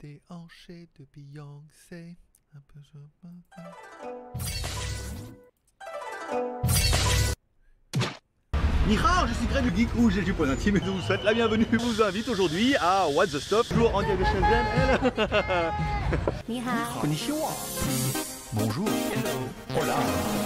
déhanché de Beyoncé. Un peu Nihar, je suis Greg du Geek ou j'ai du point intime et je vous souhaite la bienvenue. Je vous invite aujourd'hui à What the Stop, toujours en direct de Shenzhen. 你好，Konnichiwa. Bonjour. Hola.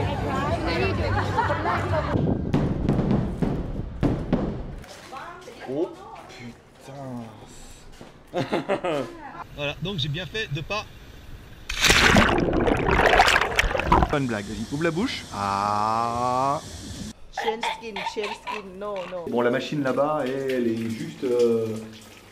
voilà, donc j'ai bien fait de pas. Bonne blague, vas-y, ouvre la bouche. Ah. Chain skin, chain skin, no, no. Bon la machine là-bas elle est juste... euh,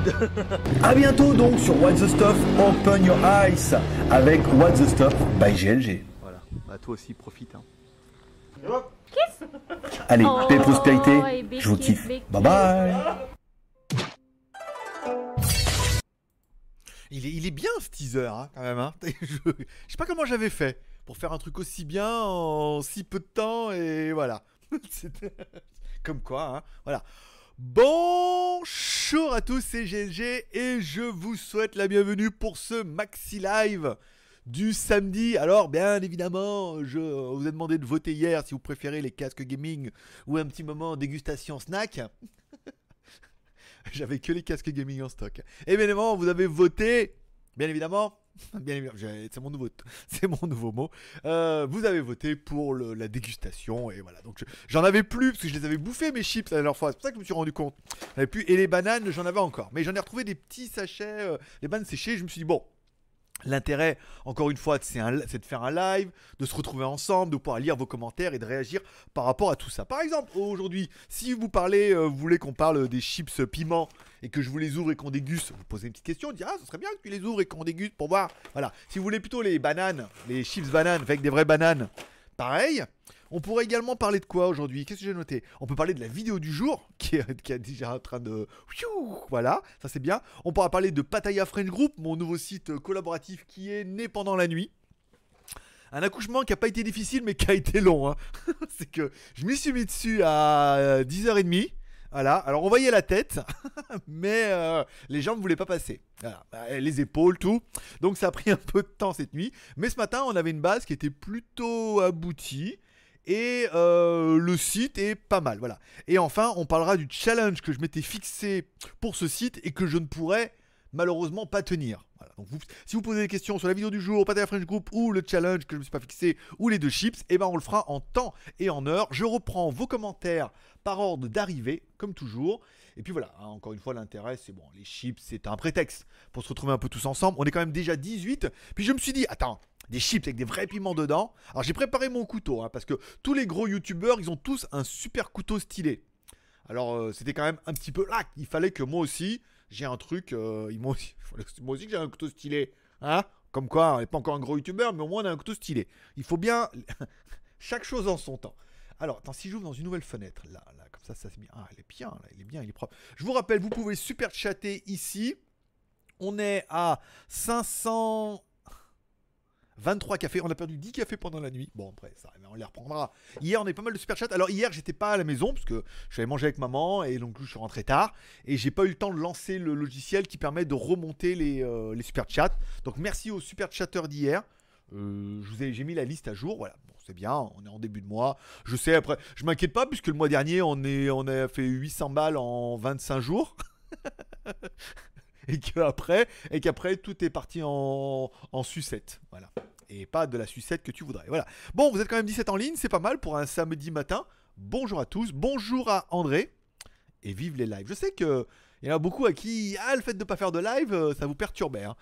A bientôt donc sur What the Stuff Open Your Eyes avec What the Stuff by GLG. Voilà, bah toi aussi profite. Hein. Allez, Oh, paix et prospérité, big je vous kiffe. big Bye bye Il est, il est bien ce teaser hein, quand même. Hein. je, je sais pas comment j'avais fait pour faire un truc aussi bien en si peu de temps et voilà. Comme quoi, hein. voilà. Bonjour à tous, c'est GLG et je vous souhaite la bienvenue pour ce maxi live du samedi. Alors, bien évidemment, je vous ai demandé de voter hier si vous préférez les casques gaming ou un petit moment dégustation snack. J'avais que les casques gaming en stock. Et bien évidemment, vous avez voté, bien évidemment, bien évidemment, j'ai- c'est mon nouveau, c'est mon nouveau mot. Euh, vous avez voté pour la dégustation et voilà. Donc je- j'en avais plus parce que je les avais bouffés mes chips la dernière fois. C'est pour ça que je me suis rendu compte. J'en avais plus et les bananes, j'en avais encore. Mais j'en ai retrouvé des petits sachets, euh, les bananes séchées. Je me suis dit bon. L'intérêt, encore une fois, c'est de faire un live, de se retrouver ensemble, de pouvoir lire vos commentaires et de réagir par rapport à tout ça. Par exemple, aujourd'hui, si vous parlez, euh, voulez qu'on parle des chips piment et que je vous les ouvre et qu'on déguste, vous posez une petite question, vous dites ah, ce serait bien que tu les ouvres et qu'on déguste pour voir. Voilà. Si vous voulez plutôt les bananes, les chips bananes avec des vraies bananes, pareil. On pourrait également parler de quoi aujourd'hui? Qu'est-ce que j'ai noté? On peut parler de la vidéo du jour qui est, déjà en train de. Voilà, ça c'est bien. On pourra parler de Pataya French Group, mon nouveau site collaboratif qui est né pendant la nuit. Un accouchement qui n'a pas été difficile mais qui a été long. hein. c'est que je m'y suis mis dessus à euh, 10h30. Voilà, alors on voyait la tête, mais euh, les jambes ne voulaient pas passer. Voilà, bah, les épaules, tout. Donc ça a pris un peu de temps cette nuit. Mais ce matin, on avait une base qui était plutôt aboutie. Et euh, le site est pas mal, voilà. Et enfin, on parlera du challenge que je m'étais fixé pour ce site et que je ne pourrais malheureusement pas tenir. Si vous posez des questions sur la vidéo du jour, Pataya French Group ou le challenge que je ne me suis pas fixé ou les deux chips, et ben on le fera en temps et en heure. Je reprends vos commentaires par ordre d'arrivée, comme toujours. Et puis voilà, hein, encore une fois, l'intérêt, c'est bon, les chips, c'est un prétexte pour se retrouver un peu tous ensemble. On est quand même déjà 18. Puis je me suis dit, attends, des chips avec des vrais piments dedans. Alors j'ai préparé mon couteau, hein, parce que tous les gros youtubeurs, ils ont tous un super couteau stylé. Alors euh, c'était quand même un petit peu là, il fallait que moi aussi, j'ai un truc, euh, moi aussi j'ai un couteau stylé. Hein Comme quoi, on n'est pas encore un gros youtubeur, mais au moins on a un couteau stylé. Il faut bien chaque chose en son temps. Alors, attends, si j'ouvre dans une nouvelle fenêtre, là, là, comme ça, ça c'est bien. Ah, elle est bien, là, il est bien, il est propre. Je vous rappelle, vous pouvez super chatter ici. On est à 500. 23 cafés, on a perdu 10 cafés pendant la nuit. Bon, après, ça, on les reprendra. Hier, on eu pas mal de super chats. Alors, hier, j'étais pas à la maison parce que je suis allé manger avec maman et donc je suis rentré tard. Et j'ai pas eu le temps de lancer le logiciel qui permet de remonter les, euh, les super chats. Donc, merci aux super chatteurs d'hier. Euh, j'ai mis la liste à jour. Voilà, bon, c'est bien. On est en début de mois. Je sais, après, je m'inquiète pas puisque le mois dernier, on, est, on a fait 800 balles en 25 jours. et qu'après, et qu'après tout est parti en, en sucette. Voilà. Et pas de la sucette que tu voudrais. Voilà. Bon, vous êtes quand même 17 en ligne, c'est pas mal pour un samedi matin. Bonjour à tous, bonjour à André et vive les lives. Je sais que il y en a beaucoup à qui ah, le fait de ne pas faire de live, euh, ça vous perturbait. Hein.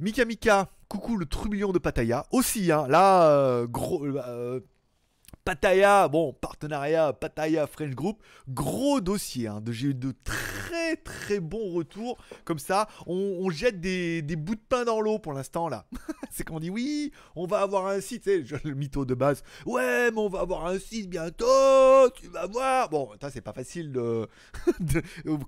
Mika Mika, coucou le trublion de Pattaya. Aussi, hein, là, euh, gros. euh, Pattaya, bon, partenariat Pattaya French Group, gros dossier. Hein, J'ai eu de très très bons retours. Comme ça, on, jette des, bouts de pain dans l'eau pour l'instant là. C'est qu'on dit oui, on va avoir un site, sais, le mytho de base. Ouais, mais on va avoir un site bientôt, tu vas voir. Bon, c'est pas facile de-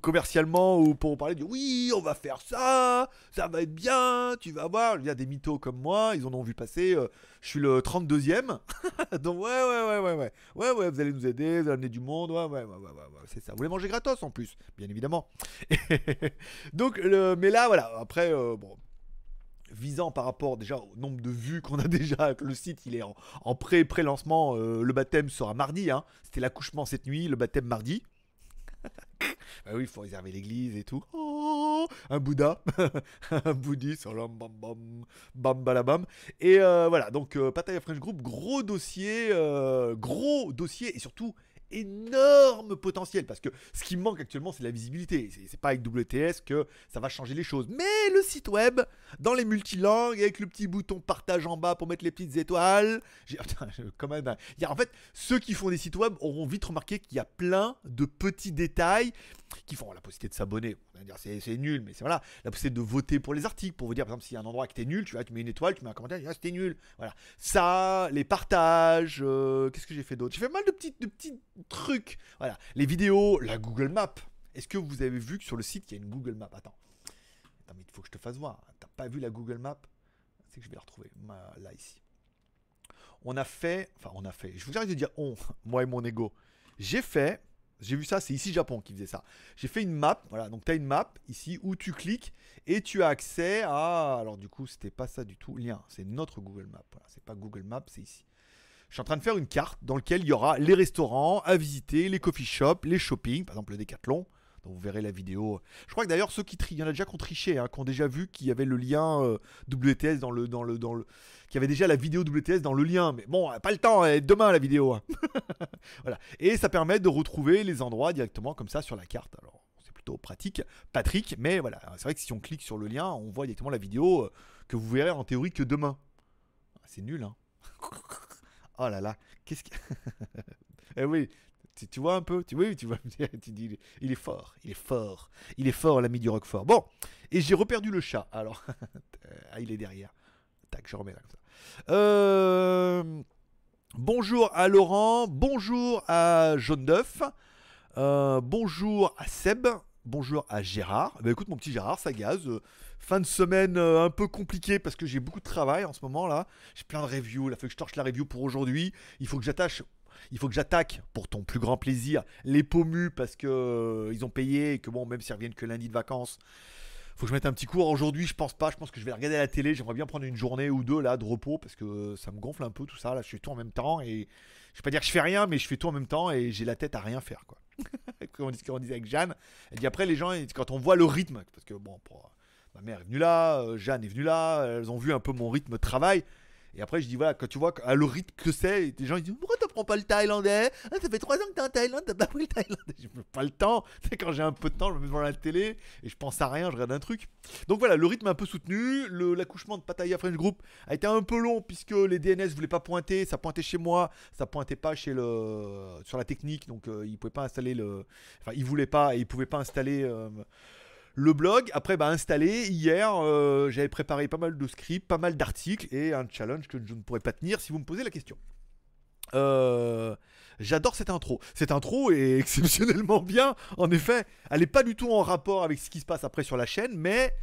commercialement ou pour parler de oui, on va faire ça, ça va être bien, tu vas voir. Il y a des mythos comme moi, ils en ont vu passer. euh, je suis le 32e. Donc ouais, ouais, ouais, ouais, ouais. Ouais, ouais, vous allez nous aider, vous allez amener du monde. Ouais, ouais, ouais, ouais, ouais, c'est ça. Vous voulez manger gratos en plus, bien évidemment. Donc, le, mais là, voilà. Après, euh, bon, visant par rapport déjà au nombre de vues qu'on a déjà, le site il est en, en pré pré lancement. le baptême sera mardi. Hein. C'était l'accouchement cette nuit, le baptême mardi. Bah oui, il faut réserver l'église et tout. Oh, un Bouddha, un bouddhiste, oh bam bam, bam. Et euh, voilà, donc euh, Pattaya French Group, gros dossier, euh, gros dossier et surtout énorme potentiel parce que ce qui manque actuellement c'est la visibilité. C'est- pas avec WTS que ça va changer les choses. Mais le site web, dans les multilangues, avec le petit bouton partage en bas pour mettre les petites étoiles. j'ai- Putain, quand même, hein. Y a, en fait, ceux qui font des sites web auront vite remarqué qu'il y a plein de petits détails qui font la possibilité de s'abonner. On va dire c'est nul, mais c'est voilà, la possibilité de voter pour les articles, pour vous dire par exemple s'il y a un endroit qui était nul, tu vois, tu mets une étoile, tu mets un commentaire, ah, c'était nul. Voilà, ça, les partages, euh, qu'est-ce que j'ai fait d'autre? J'ai fait mal de petits, de petits trucs. Voilà, les vidéos, la Google Map. Est-ce que vous avez vu que sur le site il y a une Google Map Attends, attends, mais il faut que je te fasse voir. T'as pas vu la Google Map C'est que je vais la retrouver là ici. On a fait, enfin on a fait. Je vous arrête de dire on, moi et mon ego. J'ai fait, j'ai vu ça, c'est ici Japon qui faisait ça. J'ai fait une map, voilà, donc tu as une map ici où tu cliques et tu as accès à. Alors, du coup, c'était pas ça du tout. Lien, c'est notre Google Map. Voilà, c'est pas Google Map, c'est ici. Je suis en train de faire une carte dans laquelle il y aura les restaurants à visiter, les coffee shops, les shopping, par exemple le Decathlon. Donc vous verrez la vidéo. Je crois que d'ailleurs ceux qui trient, il y en a déjà qui ont triché, hein, qui ont déjà vu qu'il y avait le lien euh, WTS dans le, dans le, y avait déjà la vidéo WTS dans le lien. Mais bon, pas le temps, est demain la vidéo. hein. voilà. Et ça permet de retrouver les endroits directement comme ça sur la carte. Alors c'est plutôt pratique, Patrick, mais voilà, c'est vrai que si on clique sur le lien, on voit directement la vidéo euh, que vous verrez en théorie que demain. Ah, C'est nul, hein. oh là là, qu'est-ce que. eh oui, tu, vois un peu, tu, oui, tu vois, tu dis, il est- fort, il est fort, il est fort, l'ami du Roquefort. Bon, et j'ai reperdu le chat, alors, ah, il est derrière. Tac, je remets là comme ça. Euh, Bonjour à Laurent, bonjour à Jaune d'œuf, euh, bonjour à Seb, bonjour à Gérard. Bah écoute mon petit Gérard, ça. Euh, fin de semaine euh, un peu compliquée parce que j'ai beaucoup de travail en ce moment là. J'ai plein de reviews, il fallu que je torche la review pour aujourd'hui. Il faut que j'attache il faut que j'attaque pour ton plus grand plaisir les pommus parce que euh, ils ont payé et que bon même s'ils reviennent que lundi de vacances faut que je mette un petit cours. Aujourd'hui je pense pas. Je pense que je vais regarder à la télé. J'aimerais bien prendre une journée ou deux là de repos parce que ça me gonfle un peu tout ça. Là je fais tout en même temps et je vais pas dire que je fais rien mais je fais tout en même temps et j'ai la tête à rien faire quoi. Comme on disait avec Jeanne. Elle dit après les gens quand on voit le rythme parce que bon ma mère est venue là euh, Jeanne est venue là elles ont vu un peu mon rythme de travail et après, je dis, voilà, quand tu vois à le rythme que c'est, des gens ils disent, pourquoi tu prends pas le thaïlandais? Ah, Ça fait trois ans que t'es en Thaïlande, t'as pas le thaïlandais. Je n'ai pas le temps. Sais, quand j'ai un peu de temps, je me mets devant la télé et je pense à rien, je regarde un truc. Donc voilà, le rythme un peu soutenu. L'accouchement de Pattaya French Group a été un peu long puisque les DNS voulaient pas pointer. Ça pointait chez moi, ça pointait pas chez le sur la technique. Donc euh, ils pouvaient pas installer le. Enfin, ils voulaient pas et ils pouvaient pas installer. euh, le blog, après bah, installé, hier euh, j'avais préparé pas mal de scripts, pas mal d'articles et un challenge que je ne pourrais pas tenir si vous me posez la question. Euh, J'adore cette intro. Cette intro est exceptionnellement bien. En effet, elle n'est pas du tout en rapport avec ce qui se passe après sur la chaîne, mais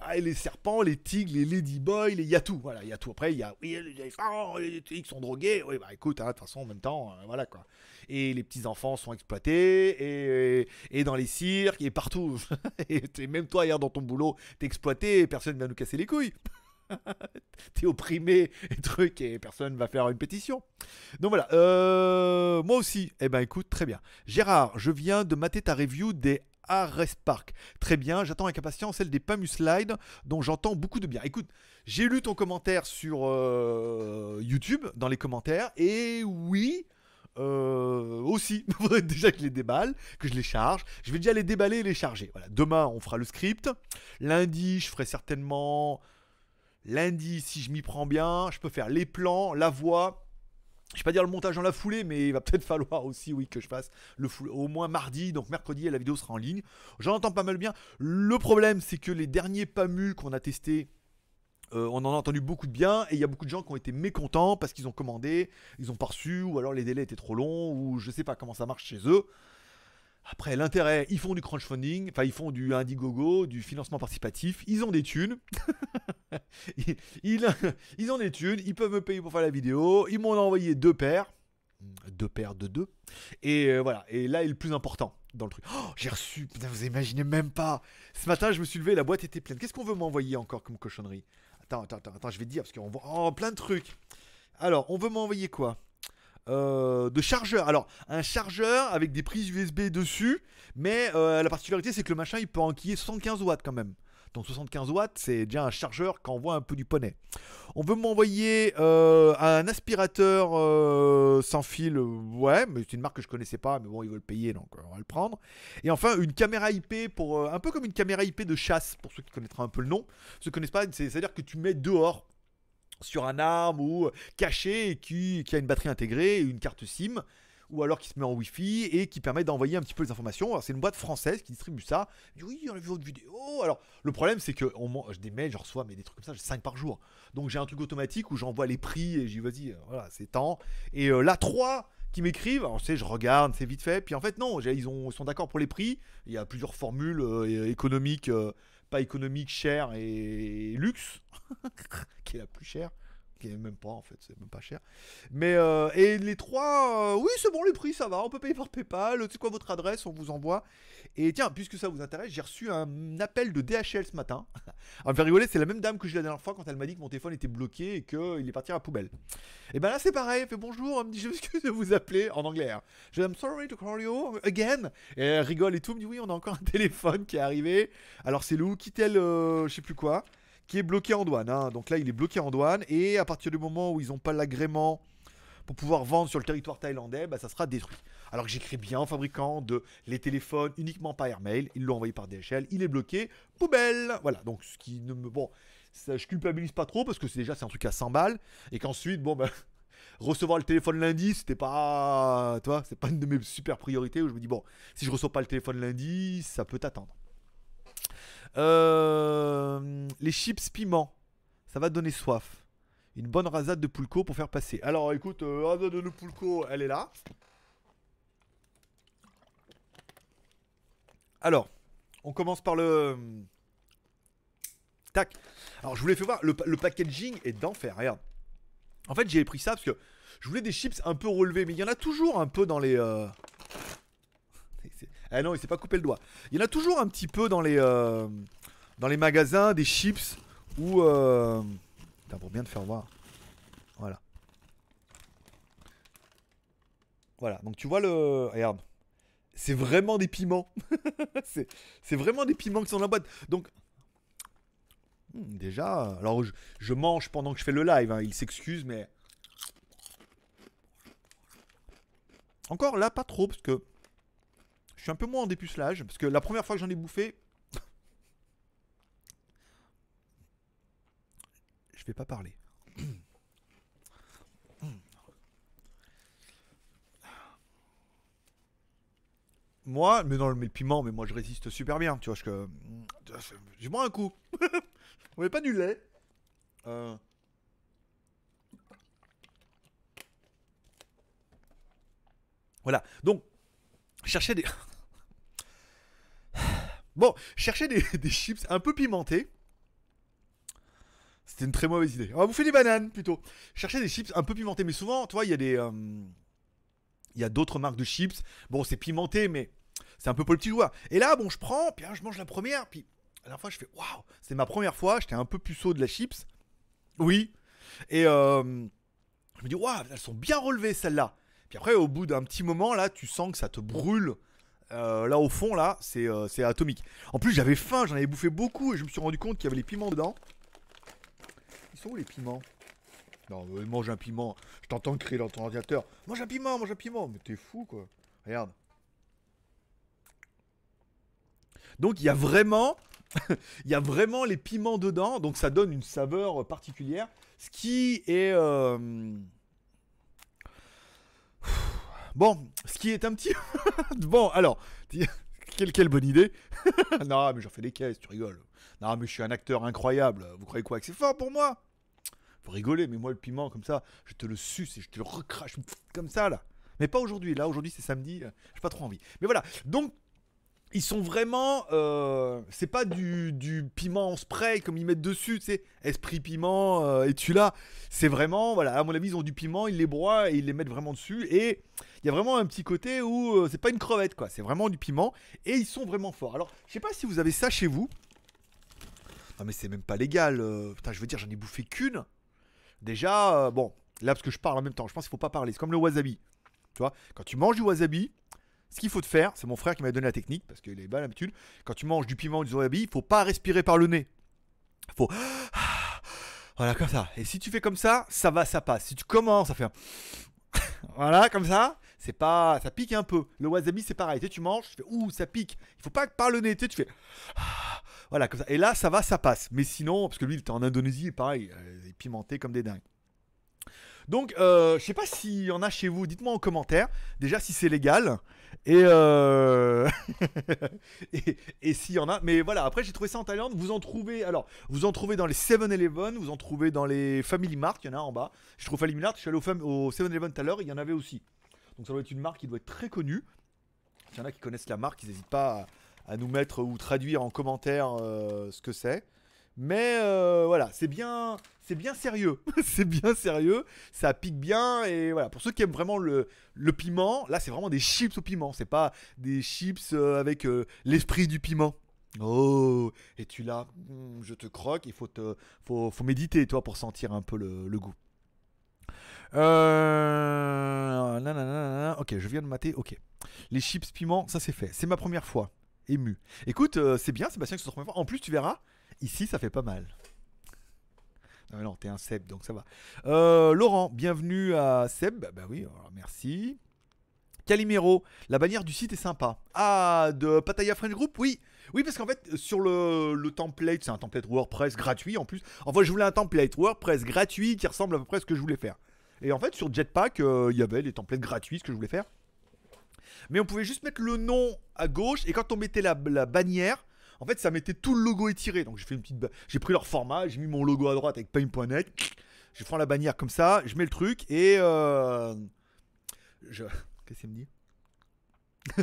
ah, et les serpents, les tigres, les ladyboys, il y a tout. Voilà, il y a tout. Après, il y a oui, les éléphants, les tigres sont drogués. Oui, bah écoute, hein, de toute façon, en même temps, euh, voilà quoi. Et les petits enfants sont exploités et, et dans les cirques et partout. et même toi, hier dans ton boulot, t'es exploité et personne ne vient nous casser les couilles. t'es opprimé et truc et personne va faire une pétition. Donc voilà, euh, moi aussi, eh ben écoute, très bien. Gérard, je viens de mater ta review des Ares Park. Très bien, j'attends avec impatience celle des Pamu Slide, dont j'entends beaucoup de bien. Écoute, j'ai lu ton commentaire sur euh, YouTube, dans les commentaires, et oui, euh, aussi, déjà que je les déballe, que je les charge. Je vais déjà les déballer et les charger. Voilà. Demain, on fera le script. Lundi, je ferai certainement. Lundi, si je m'y prends bien, je peux faire les plans, la voix. Je vais pas dire le montage dans la foulée, mais il va peut-être falloir aussi, oui, que je fasse le au moins mardi, donc mercredi, la vidéo sera en ligne. J'en entends pas mal bien. Le problème, c'est que les derniers PAMU qu'on a testés, euh, on en a entendu beaucoup de bien, et il y a beaucoup de gens qui ont été mécontents parce qu'ils ont commandé, ils ont pas reçu, ou alors les délais étaient trop longs, ou je sais pas comment ça marche chez eux. Après, l'intérêt, ils font du crowdfunding, enfin, ils font du Indiegogo, du financement participatif, ils ont des thunes. ils, ont des thunes, ils peuvent me payer pour faire la vidéo, ils m'ont envoyé deux paires. Deux paires de deux. Et euh, voilà, et là est le plus important dans le truc. Oh, j'ai reçu, vous imaginez même pas. Ce matin, je me suis levé, la boîte était pleine. Qu'est-ce qu'on veut m'envoyer encore comme cochonnerie? Attends, attends, attends, attends, je vais te dire, parce qu'on voit oh, plein de trucs. Alors, on veut m'envoyer quoi? Euh, de chargeur. Alors, un chargeur avec des prises USB dessus, mais euh, la particularité, c'est que le machin, il peut enquiller 75 watts quand même. Donc 75 watts, c'est déjà un chargeur qui envoie un peu du poney. On veut m'envoyer euh, un aspirateur sans fil, ouais, mais c'est une marque que je connaissais pas, mais bon, ils veulent payer, donc on va le prendre. Et enfin, une caméra IP pour un peu comme une caméra IP de chasse, pour ceux qui connaîtront un peu le nom. Ceux qui connaissent pas, c'est- c'est-à-dire que tu mets dehors sur un arme ou caché et qui, a une batterie intégrée et une carte SIM ou alors qui se met en Wi-Fi et qui permet d'envoyer un petit peu les informations. C'est une boîte française qui distribue ça. Oui, on a vu votre vidéo. Alors, le problème, c'est que on des mails, je reçois mais des trucs comme ça, j'ai 5 par jour. Donc, j'ai un truc automatique où j'envoie les prix et j'ai vas-y, euh, voilà, c'est temps. Et euh, là, 3 qui m'écrivent, alors, tu je regarde, c'est vite fait. Puis en fait, non, ils, ont, ils sont d'accord pour les prix. Il y a plusieurs formules euh, économiques, euh, pas économiques, cher et luxe, qui est la plus chère qui est même pas en fait, c'est même pas cher. Mais euh, et les trois, euh, oui c'est bon les prix ça va, on peut payer par PayPal. C'est quoi votre adresse On vous envoie. Et tiens, puisque ça vous intéresse, j'ai reçu un appel de DHL ce matin. à me rigoler, c'est la même dame que j'ai la dernière fois quand elle m'a dit que mon téléphone était bloqué et qu'il est parti à la poubelle. Et ben là c'est pareil, fait bonjour, elle me dit je m'excuse de vous appeler en anglais. hein. Je dis I'm sorry to call you again. Et elle rigole et tout, elle me dit oui on a encore un téléphone qui est arrivé. Alors c'est le Oukitel, euh, je sais plus quoi qui est bloqué en douane. hein. Donc là, il est bloqué en douane. Et à partir du moment où ils n'ont pas l'agrément pour pouvoir vendre sur le territoire thaïlandais, bah, ça sera détruit. Alors que j'écris bien au fabricant de les téléphones uniquement par airmail. Ils l'ont envoyé par DHL. Il est bloqué. Poubelle. Voilà. Donc ce qui ne me. Bon, ça, je culpabilise pas trop parce que c'est déjà c'est un truc à 100 balles. Et qu'ensuite, bon, bah. Recevoir le téléphone lundi, c'était pas, toi, c'est pas une de mes super priorités où je me dis bon, si je reçois pas le téléphone lundi, ça peut attendre. Euh, les chips piment, ça va donner soif. Une bonne rasade de pulco pour faire passer. Alors écoute, euh, rasade de pulco, elle est là. Alors, on commence par le. Tac. Alors je voulais faire voir, le, pa- le packaging est d'enfer, regarde. En fait, j'ai pris ça parce que je voulais des chips un peu relevés, mais il y en a toujours un peu dans les. euh, Ah non, il s'est pas coupé le doigt. Il y en a toujours un petit peu dans les euh, dans les magasins des chips où euh... Pour bien te faire voir. Voilà. Voilà. Donc tu vois le regarde. C'est vraiment des piments. c'est c'est vraiment des piments qui sont dans la boîte. Donc Hmm, déjà, alors je, je mange pendant que je fais le live. hein, Il s'excuse, mais encore là pas trop parce que je suis un peu moins en dépucelage parce que la première fois que j'en ai bouffé, je vais pas parler. Moi, mais non, mais le piment, mais moi je résiste super bien, tu vois, je j'ai moins un coup. On met pas du lait. Euh. Voilà, donc chercher des Bon, chercher des, chips un peu pimentés. C'était une très mauvaise idée. On va bouffer des bananes plutôt. Chercher des chips un peu pimentés, mais souvent, tu vois, il y a des. euh, Il y a d'autres marques de chips. Bon, c'est pimenté, mais c'est un peu pour le petit joueur. Et là, bon, je prends, puis je mange la première, puis la fois, je fais waouh, c'est ma première fois, j'étais un peu puceau de la chips. Oui. Et euh, je me dis waouh, elles sont bien relevées celles-là. Puis après, au bout d'un petit moment, là, tu sens que ça te brûle Euh, là au fond, là, c'est euh, c'est atomique. En plus, j'avais faim, j'en avais bouffé beaucoup et je me suis rendu compte qu'il y avait les piments dedans. Ils sont où les piments? Non, mange un piment. Je t'entends crier dans ton ordinateur. Mange un piment, mange un piment. Mais t'es fou quoi. Regarde. Donc il y a vraiment, il y a vraiment les piments dedans. Donc ça donne une saveur particulière. Ce qui est euh, Bon, ce qui est un petit. bon, alors, quelle, bonne idée. non, mais j'en fais des caisses, tu rigoles. Non, mais je suis un acteur incroyable. Vous croyez quoi que c'est fort pour moi? Faut rigoler, mais moi, le piment, comme ça, je te le suce et je te le recrache comme ça, là. Mais pas aujourd'hui. Là, aujourd'hui, c'est samedi. euh, J'ai pas trop envie. Mais voilà. Donc, ils sont vraiment. euh, c'est pas du, du piment en spray comme ils mettent dessus, tu sais. Esprit piment, euh, et tu l'as. C'est vraiment. Voilà, à mon avis, ils ont du piment, ils les broient et ils les mettent vraiment dessus. Et il y a vraiment un petit côté où euh, c'est pas une crevette, quoi. C'est vraiment du piment. Et ils sont vraiment forts. Alors, je sais pas si vous avez ça chez vous. Non, mais c'est même pas légal. putain, je veux dire, j'en ai bouffé qu'une. Déjà, bon, là, parce que je parle en même temps, je pense qu'il faut pas parler. C'est comme le wasabi. Tu vois, quand tu manges du wasabi, ce qu'il faut te faire, c'est mon frère qui m'a donné la technique, parce qu'il est pas l'habitude. Quand tu manges du piment ou du wasabi, il faut pas respirer par le nez. Il faut. Voilà, comme ça. Et si tu fais comme ça, ça va, ça passe. Si tu commences à faire. voilà, comme ça, c'est pas. Ça pique un peu. Le wasabi, c'est pareil. Tu, tu manges, tu fais ouh, ça pique. Il faut pas que par le nez, tu tu fais. Voilà, comme ça. Et là, ça va, ça passe. Mais sinon, parce que lui, il était en Indonésie, pareil, euh, il est pimenté comme des dingues. Donc, euh, je sais pas s'il y en a chez vous. Dites-moi en commentaire. Déjà, si c'est légal. Et, euh... et, et s'il y en a. Mais voilà, après, j'ai trouvé ça en Thaïlande. Vous en trouvez. Alors, vous en trouvez dans les 7-Eleven. Vous en trouvez dans les Family Mart. Il y en a en bas. Je trouve Family Mart. Je suis allé au, fam- au 7-Eleven tout à l'heure. Il y en avait aussi. Donc, ça doit être une marque qui doit être très connue. S'il y en a qui connaissent la marque, ils n'hésitent pas à, à nous mettre ou traduire en commentaire euh, ce que c'est. Mais euh, voilà, c'est bien, c'est bien sérieux. c'est bien sérieux. Ça pique bien et voilà. Pour ceux qui aiment vraiment le, piment, là c'est vraiment des chips au piment. C'est pas des chips euh, avec euh, l'esprit du piment. Oh, et tu l'as, hmm, je te croque. Il faut te, faut, faut méditer toi pour sentir un peu le, le goût. Euh... nanana, Ok, je viens de mater. Ok, les chips piment, ça c'est fait. C'est ma première fois. Ému. Écoute, c'est bien, Sébastien, que ce soit ta première fois. En plus, tu verras, ici, ça fait pas mal. Non, mais non, t'es un Seb, donc ça va. Euh, Laurent, bienvenue à Seb. Bah, bah oui, alors, merci. Calimero, la bannière du site est sympa. Ah, de Pataya French Group, oui. Oui, parce qu'en fait, sur le, le template, c'est un template WordPress gratuit en plus. Enfin, je voulais un template WordPress gratuit qui ressemble à peu près à ce que je voulais faire. Et en fait, sur Jetpack, euh, il y avait les templates gratuits, ce que je voulais faire. Mais on pouvait juste mettre le nom à gauche, et quand on mettait la, la bannière, en fait, ça mettait tout le logo étiré. Donc j'ai fait une petite, j'ai pris leur format, j'ai mis mon logo à droite avec paint.net. Je prends la bannière comme ça, je mets le truc et euh, je. Qu'est-ce qu'elle me dit?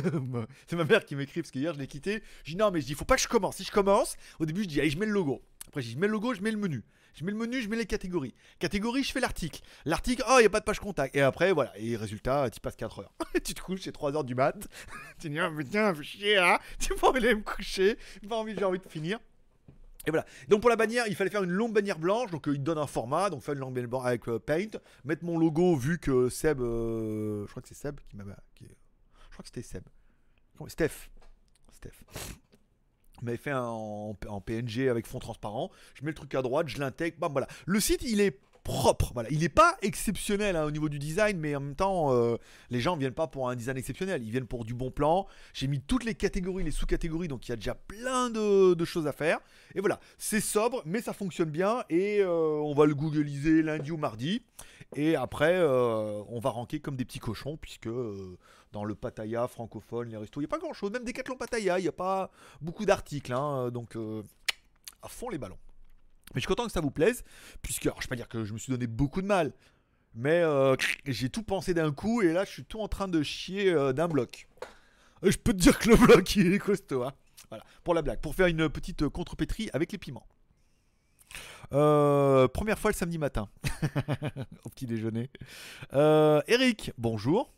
C'est ma mère qui m'écrit parce que hier je l'ai quitté. Je dis non mais je dis faut pas que je commence. Si je commence, au début je dis allez je mets le logo. Après je mets le logo, je mets le menu. Je mets le menu, je mets les catégories. Catégorie, je fais l'article. L'article, oh, il n'y a pas de page contact. Et après, voilà. Et résultat, tu passes 4 heures. tu te couches, c'est 3 heures du mat. tu dis, ah, putain, fais chier, hein. Tu pas envie d'aller me coucher. Pas envie, j'ai envie de finir. Et voilà. Donc pour la bannière, il fallait faire une longue bannière blanche. Donc euh, il donne un format. Donc faire une longue bannière blanche avec euh, Paint. Mettre mon logo vu que Seb, euh, je crois que c'est Seb qui m'a, crois que c'était Seb. Steph. Steph. m'avait fait un en, PNG avec fond transparent. Je mets le truc à droite, je l'intègre, bam, voilà. Le site, il est propre, voilà. Il n'est pas exceptionnel hein, au niveau du design, mais en même temps, euh, les gens viennent pas pour un design exceptionnel, ils viennent pour du bon plan. J'ai mis toutes les catégories, les sous-catégories, donc il y a déjà plein de, de choses à faire. Et voilà, c'est sobre, mais ça fonctionne bien, et euh, on va le googliser lundi ou mardi. Et après, euh, on va ranker comme des petits cochons, puisque euh, dans le Pattaya francophone, les restos, il n'y a pas grand-chose. Même Decathlon Pattaya, il n'y a pas beaucoup d'articles. hein, donc, euh, à fond les ballons. Mais je suis content que ça vous plaise, puisque, je ne vais pas dire que je me suis donné beaucoup de mal, mais j'ai tout pensé d'un coup, et là, je suis tout en train de chier d'un bloc. Je peux te dire que le bloc, il est costaud. hein. Voilà, pour la blague, pour faire une petite contrepétrie avec les piments. Euh, première fois le samedi matin, au petit déjeuner. Euh, Eric, bonjour.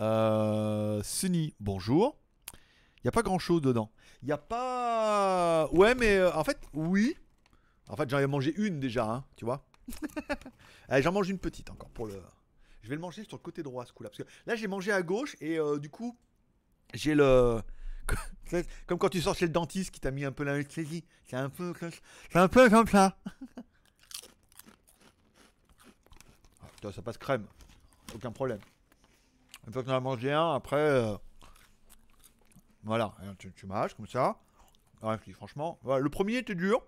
Euh, Sunny, bonjour. Il n'y a pas grand chose dedans. Il n'y a pas. Ouais, mais en fait, oui. En fait, j'en ai mangé une déjà, hein, tu vois. Allez, j'en mange une petite encore pour le. Je vais le manger sur le côté droit ce coup-là. Parce que là, j'ai mangé à gauche et du coup, j'ai le. Comme quand tu sors chez le dentiste qui t'a mis un peu l'anesthésie. C'est un peu. comme- C'est un peu comme ça. Ah, putain, ça passe crème. Aucun problème. Une fois que tu en as mangé un, après. euh, Voilà, tu, tu mâches comme ça. Ouais, dis, franchement, voilà, le premier était dur.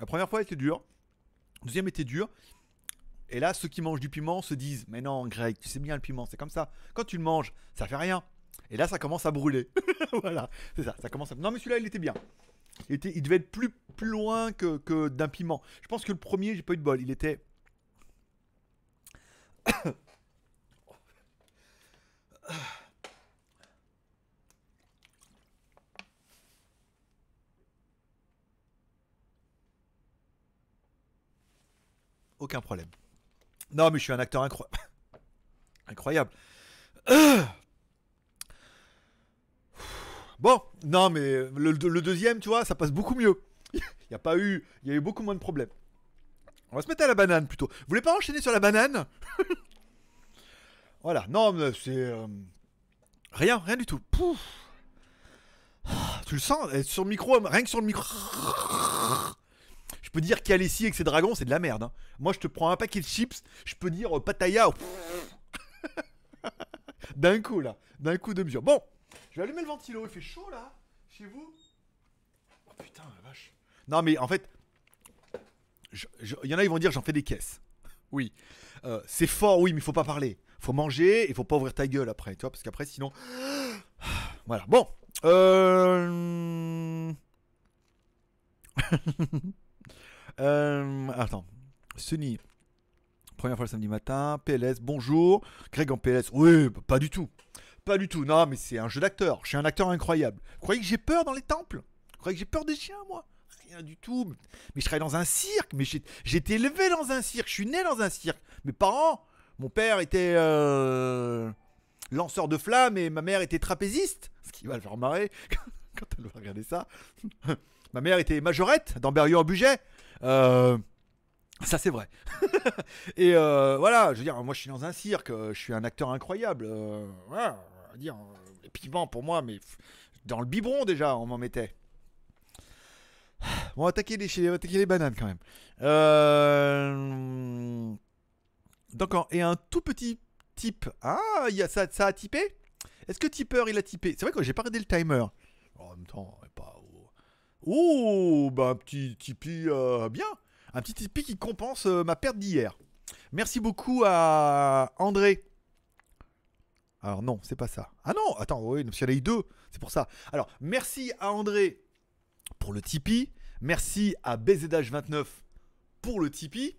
La première fois était dur. Le deuxième était dur. Et là, ceux qui mangent du piment se disent Mais non, Greg, tu sais bien le piment, c'est comme ça. Quand tu le manges, ça fait rien. Et là, ça commence à brûler. voilà, c'est ça, ça commence à. Non, mais celui-là, il était bien. Il, était, devait être plus, loin que, que d'un piment. Je pense que le premier, j'ai pas eu de bol. Il était. Aucun problème. Non, mais je suis un acteur incro- incroyable. Bon, non, mais le, deuxième, tu vois, ça passe beaucoup mieux. Il y a pas eu, il y a eu beaucoup moins de problèmes. On va se mettre à la banane plutôt. Vous voulez pas enchaîner sur la banane? Voilà, non, mais c'est euh, rien, rien du tout. Pouf. Tu le sens sur le micro, rien que sur le micro. Je peux dire qu'Alessi avec ses dragons, c'est de la merde. hein. Moi, je te prends un paquet de chips, je peux dire euh, Pattaya. D'un coup, là. D'un coup de mesure. Bon, je vais allumer le ventilo. Il fait chaud, là Chez vous Oh putain, la vache. Non, mais en fait, il y en a, ils vont dire j'en fais des caisses. Oui. Euh, c'est fort, oui, mais il faut pas parler. faut manger et faut pas ouvrir ta gueule après, tu vois, parce qu'après, sinon. Voilà. Bon. Euh... Euh, attends. Sunny. Première fois le samedi matin. PLS, bonjour. Greg en PLS. Oui, pas du tout. Pas du tout. Non, mais c'est un jeu d'acteur. Je suis un acteur incroyable. Croyez que j'ai peur dans les temples? Croyez que j'ai peur des chiens, moi? Rien du tout. Mais je travaille dans un cirque. Mais j'ai été élevé dans un cirque. Je suis né dans un cirque. Mes parents, mon père était euh, lanceur de flammes et ma mère était trapéziste. Ce qui va le faire marrer quand elle va regarder ça. ma mère était majorette dans Berriot en budget. Euh, ça c'est vrai. et euh, voilà, je veux dire, moi je suis dans un cirque, je suis un acteur incroyable. Va dire, euh, les piments pour moi, mais dans le biberon déjà, on m'en mettait. Bon, attaquer les, on attaquer les bananes quand même. Euh, D'accord, et un tout petit type. Ah, y a ça, ça a typé? Est-ce que tipeur il a typé? C'est vrai que j'ai pas regardé le timer. En même temps, pas. Oh, bah un petit Tipeee euh, bien. Un petit Tipeee qui compense euh, ma perte d'hier. Merci beaucoup à André. Alors non, c'est pas ça. Ah non, attends, oui, parce qu'il y a eu deux, c'est pour ça. Alors, merci à André pour le Tipeee. Merci à BZH29 pour le Tipeee.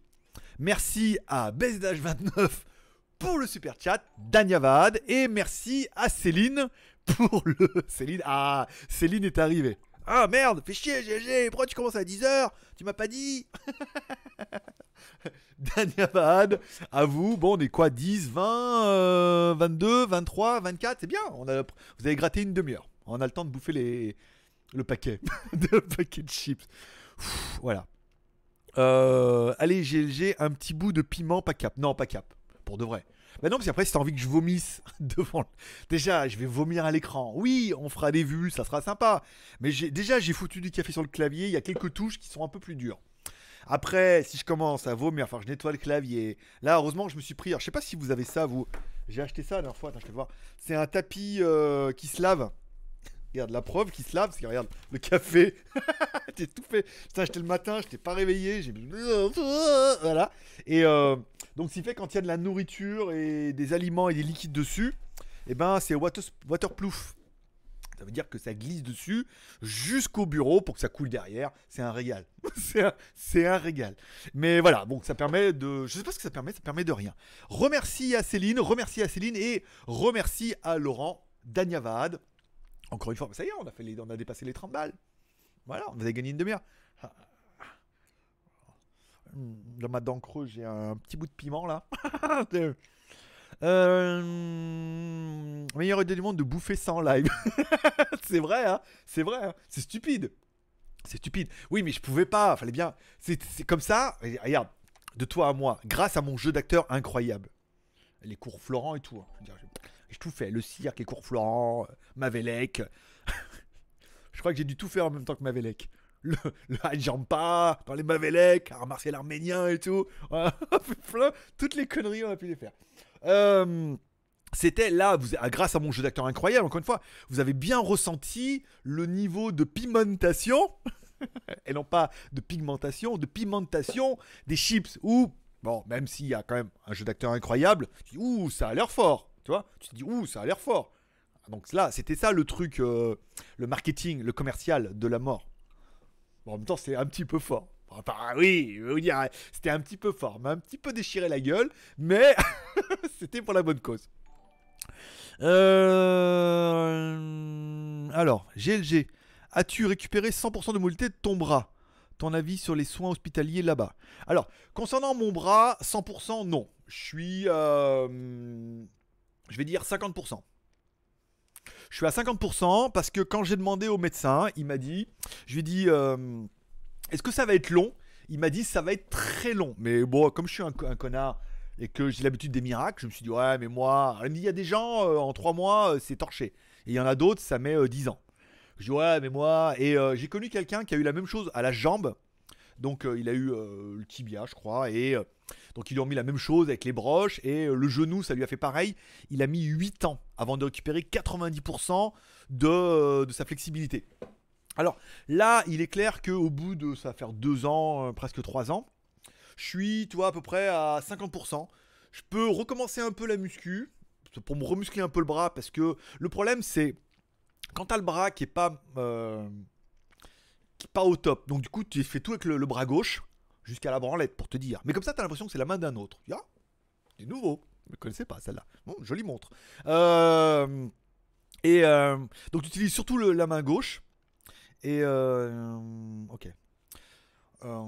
Merci à BZH29 pour le super chat, Danyavad. Et merci à Céline pour le. Céline, ah, Céline est arrivée. Ah merde, fais chier, GG, pourquoi tu commences à 10h Tu m'as pas dit Danyavad, à vous. Bon, on est quoi 10, 20, euh, 22, 23, 24 C'est bien, on a, vous avez gratté une demi-heure. On a le temps de bouffer les, le paquet. le paquet de chips. Voilà. Euh, allez, GLG, un petit bout de piment, pas cap. Non, pas cap. Pour de vrai. Bah non, parce qu'après, si t'as envie que je vomisse devant. Déjà, je vais vomir à l'écran. Oui, on fera des vues, ça sera sympa. Mais déjà, j'ai foutu du café sur le clavier. Il y a quelques touches qui sont un peu plus dures. Après, si je commence à vomir, enfin, je nettoie le clavier. Là, heureusement, je me suis pris. Alors, je sais pas si vous avez ça, vous. J'ai acheté ça la dernière fois. Attends, je vais voir. C'est un tapis euh, qui se lave. Regarde, la preuve qui se lave, parce que regarde, le café. J'ai tout fait. Putain, j'étais le matin, je t'ai pas réveillé. J'ai. Voilà. Et euh, donc, ce qui fait quand il y a de la nourriture et des aliments et des liquides dessus, eh ben, c'est water- waterproof. Ça veut dire que ça glisse dessus jusqu'au bureau pour que ça coule derrière. C'est un régal. c'est un, régal. Mais voilà, bon, ça permet de. Je sais pas ce que ça permet, ça permet de rien. Remercie à Céline, remercie à Céline et remercie à Laurent Danyavad. Encore une fois, ça y est, on a, fait les- on a dépassé les 30 balles. Voilà, on avait gagné une demi-heure. Dans ma dent creuse, j'ai un petit bout de piment là. Euh, meilleure idée du monde de bouffer sans live. c'est vrai, hein C'est vrai, hein c'est stupide. C'est stupide. Oui, mais je pouvais pas. Fallait bien. C'est comme ça. Regarde, de toi à moi, grâce à mon jeu d'acteur incroyable. Les cours Florent et tout. hein. J'ai- tout fait. Le cirque, les cours Florent, euh, Mavelec. je crois que j'ai dû tout faire en même temps que Mavelec. Le, le pas dans les Mavelec, art martial arménien et tout. Toutes les conneries, on a pu les faire. Euh, c'était là, vous, ah, grâce à mon jeu d'acteur incroyable, encore une fois, vous avez bien ressenti le niveau de pimentation, et non pas de pigmentation, de pimentation des chips. Ou, bon, même s'il y a quand même un jeu d'acteur incroyable, tu dis, ouh, ça a l'air fort, tu vois, tu te dis, ouh, ça a l'air fort. Donc là, c'était ça le truc, euh, le marketing, le commercial de la mort. Bon, en même temps, c'est un petit peu fort. Enfin, oui, je vais vous dire, c'était un petit peu fort, m'a un petit peu déchiré la gueule, mais c'était pour la bonne cause. Euh, Alors, GLG, as-tu récupéré 100% de mobilité de ton bras? Ton avis sur les soins hospitaliers là-bas? Alors, concernant mon bras, 100% non. Je suis, euh, je vais dire 50%. Je suis à 50% parce que quand j'ai demandé au médecin, il m'a dit, je lui ai dit, euh, est-ce que ça va être long? Il m'a dit, ça va être très long. Mais bon, comme je suis un, co- un connard et que j'ai l'habitude des miracles, je me suis dit, ouais, mais moi, il y a des gens, euh, en 3 mois, euh, c'est torché. Et il y en a d'autres, ça met euh, 10 ans. Je dis, ouais, mais moi, et euh, j'ai connu quelqu'un qui a eu la même chose à la jambe. Donc, euh, il a eu euh, le tibia, je crois, et euh, donc ils lui ont mis la même chose avec les broches, et euh, le genou, ça lui a fait pareil. Il a mis 8 ans avant de récupérer 90% de, euh, de sa flexibilité. Alors là, il est clair qu'au bout de ça va faire 2 ans, euh, presque 3 ans, je suis, tu vois, à peu près à 50%. Je peux recommencer un peu la muscu pour me remuscler un peu le bras parce que le problème c'est quand t'as le bras qui est pas euh, qui est pas au top. Donc du coup, tu fais tout avec le, le bras gauche jusqu'à la branlette pour te dire. Mais comme ça, t'as l'impression que c'est la main d'un autre. C'est nouveau. Je ne connaissais pas celle-là. Bon, jolie montre. Euh, et donc tu utilises surtout la main gauche. Et euh, ok. Euh,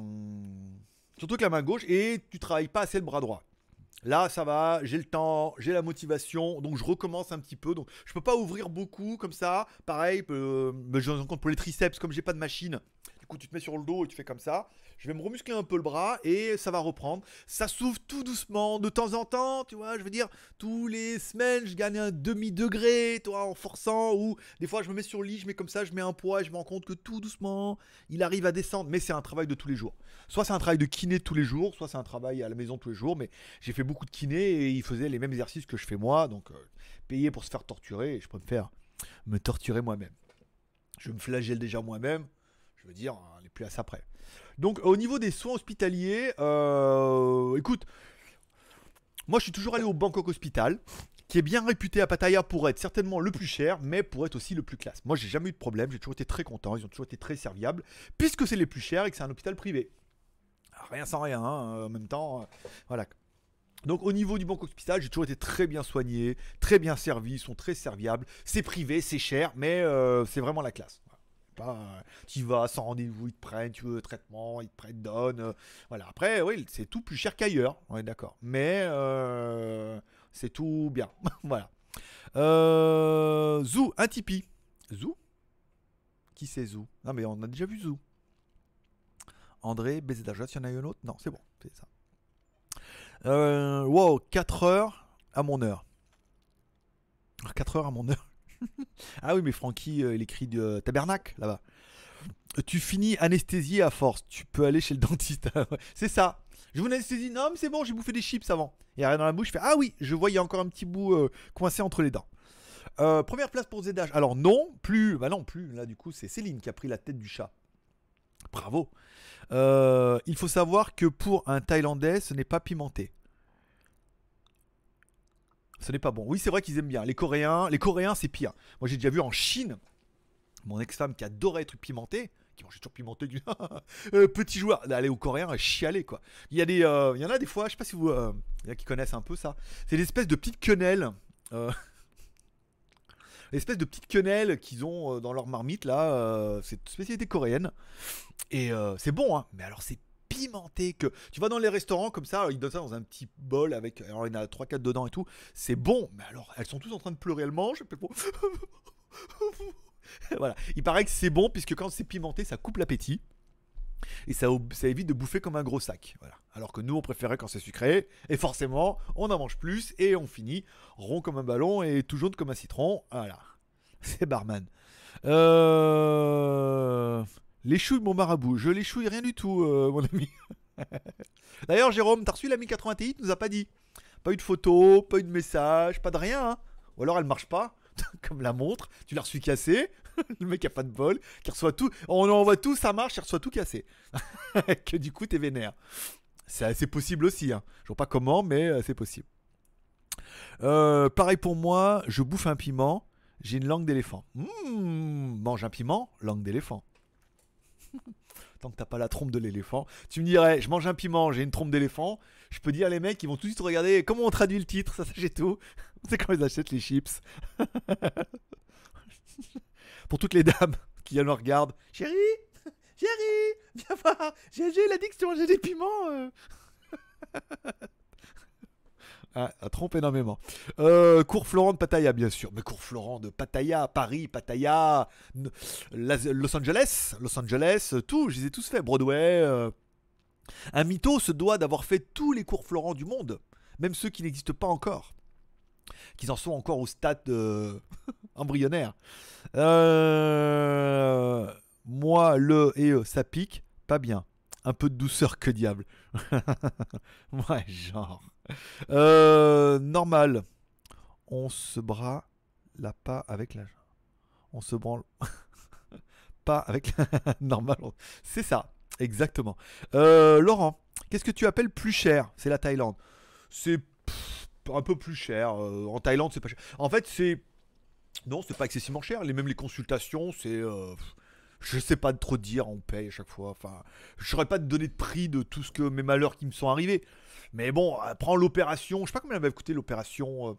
surtout avec la main gauche et tu travailles pas assez le bras droit. Là, ça va, j'ai le temps, j'ai la motivation, donc je recommence un petit peu. Donc, je peux pas ouvrir beaucoup comme ça. Pareil, euh, je compte pour les triceps, comme j'ai pas de machine, du coup, tu te mets sur le dos et tu fais comme ça. Je vais me remuscler un peu le bras et ça va reprendre. Ça s'ouvre tout doucement, de temps en temps, tu vois. Je veux dire, tous les semaines, je gagne un demi-degré, toi, en forçant. Ou des fois, je me mets sur le lit, je mets comme ça, je mets un poids et je me rends compte que tout doucement, il arrive à descendre. Mais c'est un travail de tous les jours. Soit c'est un travail de kiné tous les jours, soit c'est un travail à la maison tous les jours. Mais j'ai fait beaucoup de kiné et ils faisaient les mêmes exercices que je fais moi. Donc, euh, payer pour se faire torturer, je peux me faire me torturer moi-même. Je me flagelle déjà moi-même. Je veux dire, on n'est plus à ça près. Donc, au niveau des soins hospitaliers, euh, écoute, moi je suis toujours allé au Bangkok Hospital, qui est bien réputé à Pattaya pour être certainement le plus cher, mais pour être aussi le plus classe. Moi, j'ai jamais eu de problème, j'ai toujours été très content, ils ont toujours été très serviables, puisque c'est les plus chers et que c'est un hôpital privé. Rien sans rien, hein, en même temps, euh, voilà. Donc au niveau du Bangkok Hospital, j'ai toujours été très bien soigné, très bien servi, ils sont très serviables. C'est privé, c'est cher, mais euh, c'est vraiment la classe. Pas, euh, tu vas sans rendez-vous, ils te prennent, tu veux traitement, ils te prennent, donnent. euh, voilà. Après, oui, c'est tout plus cher qu'ailleurs, on est d'accord. Mais euh, c'est tout bien. voilà. Euh, Zou, un Tipeee. Zou? Qui c'est Zou? Non, mais on a déjà vu Zou. André, BZH, il y en a eu un autre? Non, c'est bon, c'est ça. Euh, wow, 4 heures à mon heure. 4 heures à mon heure. Ah oui, mais Francky, euh, il écrit de euh, tabernacle là-bas. Euh, Tu finis anesthésié à force. Tu peux aller chez le dentiste. c'est ça. Je vous anesthésie. Non, mais c'est bon, j'ai bouffé des chips avant. Il y a rien dans la bouche. Je fais Ah oui, je vois, il y a encore un petit bout coincé entre les dents. Première place pour ZH. Alors non, plus. Bah non, plus. Là, du coup, c'est Céline qui a pris la tête du chat. Bravo. Il faut savoir que pour un Thaïlandais, ce n'est pas pimenté. Ce n'est pas bon. Oui, c'est vrai qu'ils aiment bien. Les Coréens, les Coréens, c'est pire. Moi, j'ai déjà vu en Chine mon ex-femme qui adorait les trucs pimentés, qui mangeait toujours pimenté du Euh, petit joueur, d'aller aux Coréens et chialer quoi. Il y a des, euh, il y en a des fois, je sais pas si vous, euh, il y en a qui connaissent un peu ça. C'est des espèces de petites quenelles. Euh... L'espèce de petites quenelles qu'ils ont dans leur marmite là, c'est une spécialité coréenne. Et c'est bon, hein, mais alors c'est pimenté que tu vas dans les restaurants comme ça, ils donnent ça dans un petit bol avec, alors il y en a 3-4 dedans et tout, c'est bon, mais alors elles sont tous en train de pleurer, elles mangent, voilà, il paraît que c'est bon puisque quand c'est pimenté, ça coupe l'appétit. Et ça évite de bouffer comme un gros sac. Voilà. Alors que nous, on préférait quand c'est sucré. Et forcément, on en mange plus et on finit rond comme un ballon et tout jaune comme un citron. Voilà. C'est barman. Euh... Les chouilles, mon marabout. Je les chouille rien du tout, euh, mon ami. D'ailleurs, Jérôme, t'as reçu la 1080 Ti Tu nous as pas dit. Pas eu de photo, pas eu de message, pas de rien. hein. Ou alors elle marche pas, comme la montre. Tu l'as reçu cassé. Le mec a pas de bol. Qui reçoit tout. On envoie tout, ça marche, il reçoit tout cassé. que du coup, t'es vénère. C'est c'est possible aussi. Hein. Je vois pas comment, mais euh, c'est possible. Euh, pareil pour moi, je bouffe un piment. J'ai une langue d'éléphant. Mmh, mange un piment, langue d'éléphant. Tant que t'as pas la trompe de l'éléphant. Tu me dirais, je mange un piment, j'ai une trompe d'éléphant. Je peux dire, les mecs, ils vont tout de suite regarder comment on traduit le titre, ça, j'ai tout. C'est quand ils achètent les chips. Pour toutes les dames qui nous regardent. Chérie, chérie, viens voir. J'ai l'addiction, j'ai des piments. euh. Ah, trompe énormément. Euh, cours Florent de Pattaya, bien sûr. Mais cours Florent de Pattaya, Paris, Pattaya, Los Angeles, Los Angeles, tout, je les ai tous faits. Broadway. euh. Un mytho se doit d'avoir fait tous les cours Florent du monde, même ceux qui n'existent pas encore, qu'ils en sont encore au stade euh, embryonnaire. Moi, le et eux, ça pique, pas bien. Un peu de douceur que diable. ouais, genre. Euh, normal. On se bras la pas avec la. On se branle pas avec normal. C'est ça, exactement. Euh, Laurent, qu'est-ce que tu appelles plus cher? C'est la Thaïlande. C'est un peu plus cher. euh, en Thaïlande, c'est pas cher. En fait, c'est non, c'est pas excessivement cher. Les même les consultations, c'est je sais pas trop dire, on paye à chaque fois. Enfin, je saurais pas te donner de prix de tout ce que mes malheurs qui me sont arrivés. Mais bon, euh, prends l'opération. Je sais pas combien elle m'avait coûté l'opération. euh,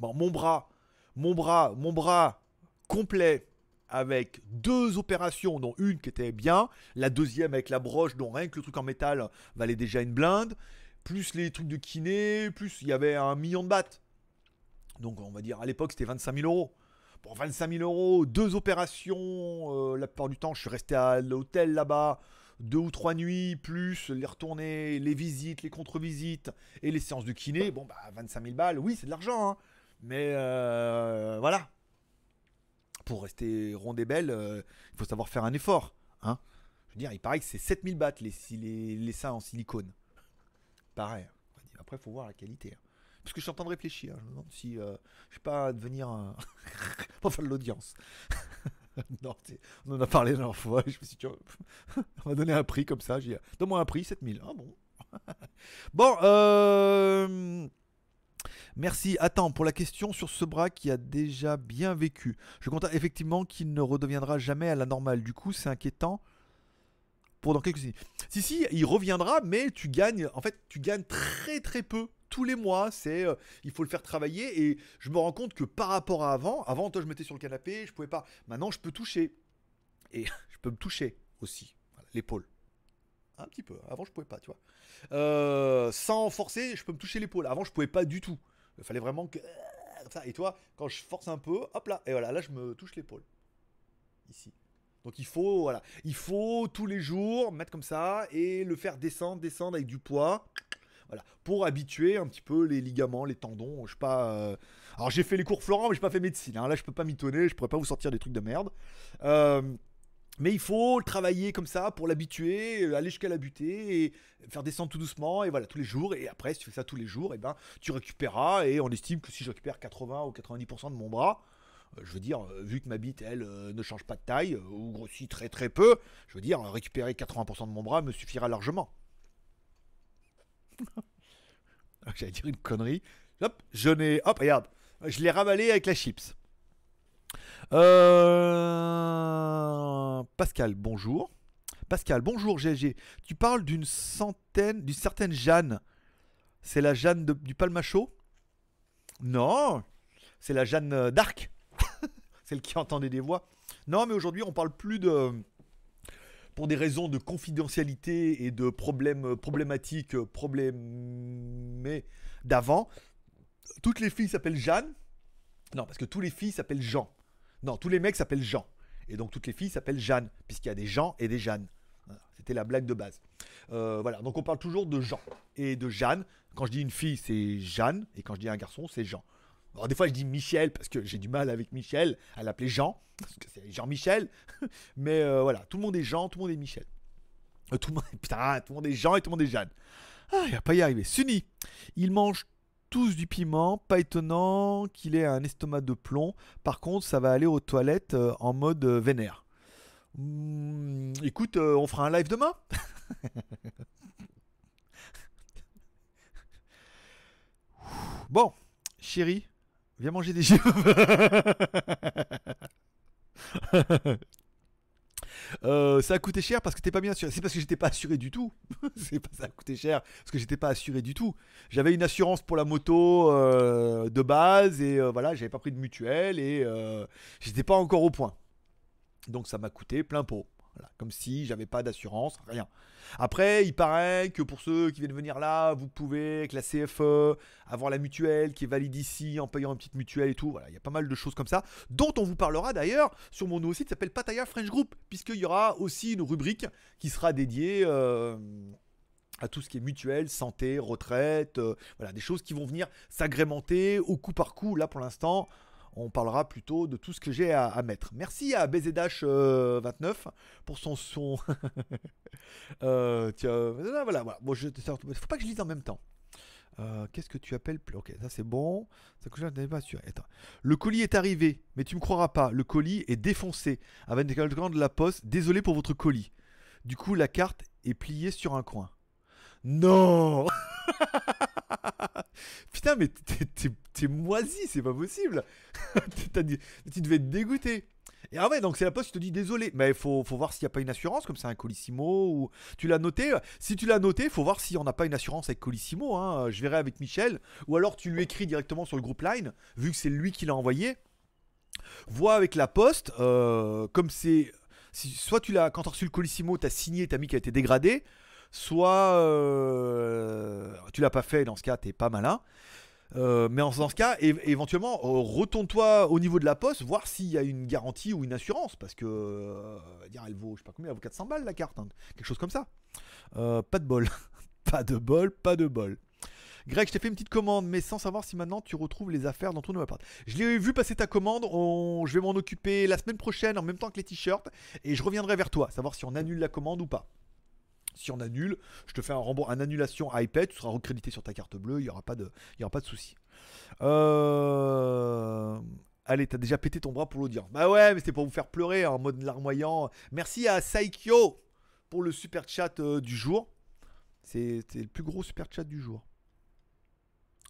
Bon, mon bras, mon bras, mon bras complet avec deux opérations, dont une qui était bien, la deuxième avec la broche, dont rien que le truc en métal valait déjà une blinde, plus les trucs de kiné, plus il y avait un million de bahts. Donc on va dire à l'époque c'était 25 000 euros. Pour 25 000 euros, deux opérations, euh, la plupart du temps je suis resté à l'hôtel là-bas, deux ou trois nuits, plus les retournées, les visites, les contre-visites et les séances de kiné. Bon bah 25 000 balles, oui c'est de l'argent, hein. mais euh, voilà. Pour rester ronde et belle, euh, il faut savoir faire un effort. Hein. Je veux dire, il paraît que c'est 7000 bahts les, les seins en silicone. Pareil. Après, il faut voir la qualité. hein. Parce que je suis en train de réfléchir. Je me demande si euh, je sais pas devenir un. pour faire de l'audience. non, on en a parlé la dernière fois. Je me suis on m'a donné un prix comme ça. J'ai donne-moi un prix, 7000. Ah bon? bon, euh. Merci. Attends, pour la question sur ce bras qui a déjà bien vécu. Je constate effectivement qu'il ne redeviendra jamais à la normale. Du coup, c'est inquiétant pour dans quelques années. Si, si, il reviendra, mais tu gagnes, en fait, tu gagnes très très peu tous les mois. C'est, euh, il faut le faire travailler et je me rends compte que par rapport à avant, avant, toi, je mettais sur le canapé, je pouvais pas. Maintenant, je peux toucher et je peux me toucher aussi, l'épaule. Un petit peu. Avant, je pouvais pas, tu vois. Euh, sans forcer, je peux me toucher l'épaule. Avant, je pouvais pas du tout. Il fallait vraiment que comme ça. Et toi, quand je force un peu, hop là, et voilà, là, je me touche l'épaule. Ici. Donc il faut, voilà, il faut tous les jours mettre comme ça et le faire descendre, descendre avec du poids. Pour habituer un petit peu les ligaments, les tendons. Je sais pas. euh, Alors j'ai fait les cours Florent, mais j'ai pas fait médecine. hein. Là, je peux pas m'étonner, je pourrais pas vous sortir des trucs de merde. Euh, Mais il faut le travailler comme ça pour l'habituer, euh, aller jusqu'à la butée faire descendre tout doucement et voilà tous les jours. Et après, si tu fais ça tous les jours, et ben tu récupéreras. Et on estime que si je récupère 80 ou 90% de mon bras, je veux dire, vu que ma bite, elle, ne change pas de taille, ou grossit très très peu, je veux dire, récupérer 80% de mon bras me suffira largement. Ah, J'allais dire une connerie. Hop, je n'ai. Hop, regarde. Je l'ai ravalé avec la chips. Euh, Pascal, bonjour. Pascal, bonjour GG. Tu parles d'une centaine, d'une certaine Jeanne. C'est la Jeanne du Palmacho? Non, c'est la Jeanne euh, d'Arc. Celle qui entendait des voix. Non, mais aujourd'hui, on parle plus de. Pour des raisons de confidentialité et de problèmes euh, problématiques, euh, problèmes d'avant, toutes les filles s'appellent Jeanne. Non, parce que tous les filles s'appellent Jean. Non, tous les mecs s'appellent Jean. Et donc toutes les filles s'appellent Jeanne, puisqu'il y a des Jean et des Jeanne. C'était la blague de base. Euh, voilà, donc on parle toujours de Jean et de Jeanne. Quand je dis une fille, c'est Jeanne, et quand je dis un garçon, c'est Jean. Alors des fois, je dis Michel parce que j'ai du mal avec Michel à l'appeler Jean, parce que c'est Jean-Michel. Mais euh, voilà, tout le monde est Jean, tout le monde est Michel. Euh, tout le monde, tout le monde est Jean et tout le monde est Jeanne. Ah, il va pas y arriver. Sunny, ils mangent tous du piment, pas étonnant qu'il ait un estomac de plomb. Par contre, ça va aller aux toilettes euh, en mode vénère. Hmm, écoute, on fera un live demain? Bon, chérie, viens manger des gifs. Euh, ça a coûté cher parce que t'es pas bien assuré. C'est parce que j'étais pas assuré du tout. c'est pas ça a coûté cher parce que j'étais pas assuré du tout. J'avais une assurance pour la moto euh, de base et euh, voilà, j'avais pas pris de mutuelle et euh, j'étais pas encore au point. Donc ça m'a coûté plein pot. Comme si j'avais pas d'assurance, rien. Après, il paraît que pour ceux qui viennent venir là, vous pouvez, avec la CFE, avoir la mutuelle qui est valide ici en payant une petite mutuelle et tout. Voilà, il y a pas mal de choses comme ça, dont on vous parlera d'ailleurs sur mon nouveau site qui s'appelle Pataya French Group, puisqu'il y aura aussi une rubrique qui sera dédiée. euh, à tout ce qui est mutuelle, santé, retraite, euh, voilà, des choses qui vont venir s'agrémenter au coup par coup. Là, pour l'instant, on parlera plutôt de tout ce que j'ai à, mettre. Merci à BZH29 pour son son. euh, tiens, euh, voilà. Bon, je, faut pas que je lise en même temps. Euh, Qu'est-ce que tu appelles plus Ok, ça c'est bon. Ça que je pas sûr. Attends. Le colis est arrivé, mais tu me croiras pas. Le colis est défoncé avec des de la poste. Désolé pour votre colis. Du coup, la carte est pliée sur un coin. Non Putain, mais t'es- moisi, c'est pas possible. Dit- tu devais être dégoûté. Et ah ouais, donc c'est la poste qui te dit désolé. Mais il faut, faut voir s'il n'y a pas une assurance, comme c'est un Colissimo. Ou... Tu l'as noté. Si tu l'as noté, faut voir si on n'a pas une assurance avec Colissimo. Hein. Je verrai avec Michel. Ou alors tu lui écris directement sur le groupe Line, vu que c'est lui qui l'a envoyé. Vois avec la poste, euh, comme c'est. Si, soit tu l'as, quand tu as reçu le Colissimo, tu as signé, tu as mis qu'il a été dégradé. Soit euh, tu l'as pas fait, dans ce cas, t'es pas malin. Euh, mais dans ce cas, éventuellement, euh, retourne-toi au niveau de la poste, voir s'il y a une garantie ou une assurance, parce que elle vaut, je sais pas combien, elle vaut 400 balles la carte, hein, quelque chose comme ça. Pas de bol, pas de bol, pas de bol. Greg, je t'ai fait une petite commande, mais sans savoir si maintenant tu retrouves les affaires dans ton nouvel appart. Je l'ai vu passer ta commande, je vais m'en occuper la semaine prochaine en même temps que les t-shirts, et je reviendrai vers toi, savoir si on annule la commande ou pas. Si on annule, je te fais un remboursement, un annulation iPad, tu seras recrédité sur ta carte bleue, il n'y aura pas de, il y aura pas de souci. Euh... Allez, t'as déjà pété ton bras pour l'audience. Bah ouais, mais c'était pour vous faire pleurer en mode larmoyant. Merci à Saikyo pour le super chat euh, du jour. C'est le plus gros super chat du jour.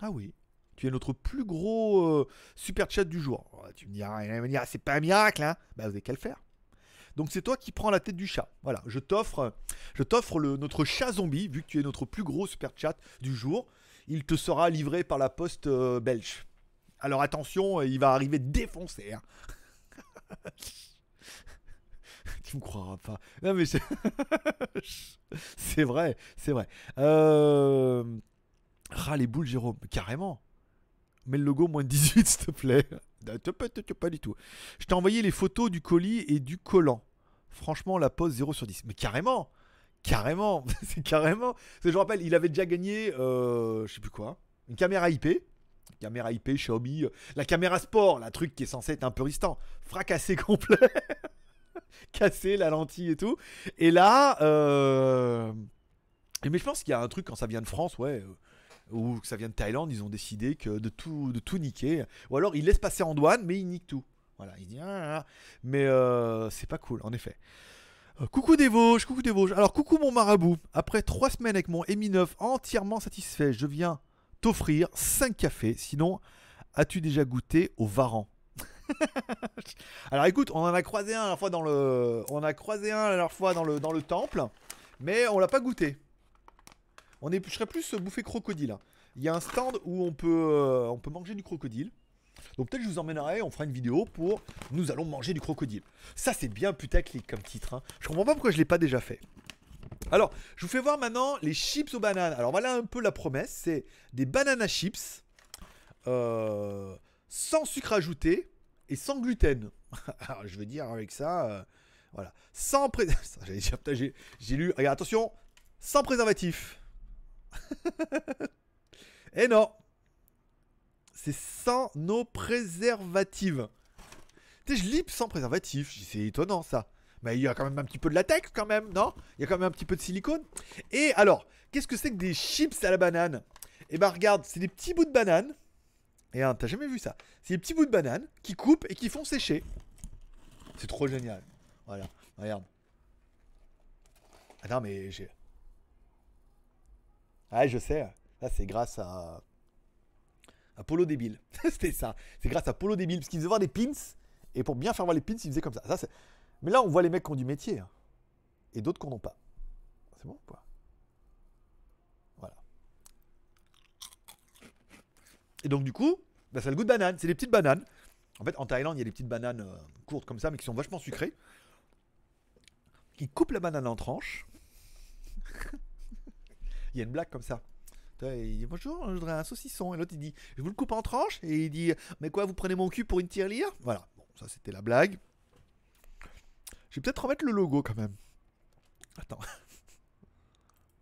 Ah oui. Tu es notre plus gros euh, super chat du jour. Oh, tu me diras, dire, c'est pas un miracle, hein Bah vous avez qu'à le faire. Donc c'est toi qui prends la tête du chat. Voilà, je t'offre, je t'offre notre chat zombie vu que tu es notre plus gros super chat du jour. Il te sera livré par la poste euh, belge. Alors attention, il va arriver défoncé. hein. tu me croiras pas. Non mais c'est, vrai, c'est vrai. Euh... Ras les boules, Jérôme. Carrément. Mets le logo moins de 18, s'il te plaît. Pas du tout. Je t'ai envoyé les photos du colis et du collant. Franchement, la pose 0 sur 10. Mais carrément Carrément C'est carrément je rappelle, il avait déjà gagné, euh, je sais plus quoi, une caméra IP. Caméra IP, Xiaomi. euh, La caméra sport, la truc qui est censé être un peu ristant. Fracassé complet. Cassé la lentille et tout. Et là, euh... mais je pense qu'il y a un truc quand ça vient de France, ouais. Ou que ça vient de Thaïlande, ils ont décidé que de tout, niquer. Ou alors ils laissent passer en douane, mais ils niquent tout. Voilà, ils disent, ah, mais euh, c'est pas cool, en effet. Euh, coucou des Vosges, coucou des Vosges. Alors coucou mon marabout. Après trois semaines avec mon Mi 9 entièrement satisfait, je viens t'offrir 5 cafés. Sinon, as-tu déjà goûté au Varan? Alors écoute, on en a croisé un la fois dans le, on a croisé un la fois dans le, dans le temple, mais on l'a pas goûté. On est, je serais plus bouffé crocodile. hein. Il y a un stand où on peut, euh, on peut manger du crocodile. Donc peut-être je vous emmènerai, on fera une vidéo pour nous allons manger du crocodile. Ça c'est bien putaclic comme titre. hein. Je comprends pas pourquoi je l'ai pas déjà fait. Alors, je vous fais voir maintenant les chips aux bananes. Alors voilà un peu la promesse, c'est des banana chips euh, sans sucre ajouté et sans gluten. Alors je veux dire avec ça, euh, Voilà. Sans pré... J'ai lu. Regarde, attention. Sans préservatif. Et non. C'est sans nos préservatives. Tu sais, je lis sans préservatif. C'est étonnant ça. Mais il y a quand même un petit peu de latex quand même, non? Il y a quand même un petit peu de silicone. Et alors, qu'est-ce que c'est que des chips à la banane? Eh ben regarde, c'est des petits bouts de banane. Et hein, t'as jamais vu ça? C'est des petits bouts de banane qui coupent et qui font sécher. C'est trop génial. Voilà, regarde. Ah non mais j'ai... Ah je sais. Ça c'est grâce à... à Polo Débile. C'était ça. C'est grâce à Polo Débile. Parce qu'il faisait voir des pins. Et pour bien faire voir les pins, il faisait comme ça. ça mais là on voit les mecs qui ont du métier. hein. Et d'autres qui n'en ont pas. C'est bon ou pas? Voilà. Et donc du coup, bah, ça le goût de banane. C'est des petites bananes. En fait, en Thaïlande, il y a des petites bananes euh, courtes comme ça, mais qui sont vachement sucrées. Qui coupent la banane en tranches. Il y a une blague comme ça. Il dit bonjour, je voudrais un saucisson. Et l'autre il dit je vous le coupe en tranches. Et il dit mais quoi, vous prenez mon cul pour une tirelire? Voilà. Bon, ça c'était la blague. Je vais peut-être remettre le logo quand même. Attends.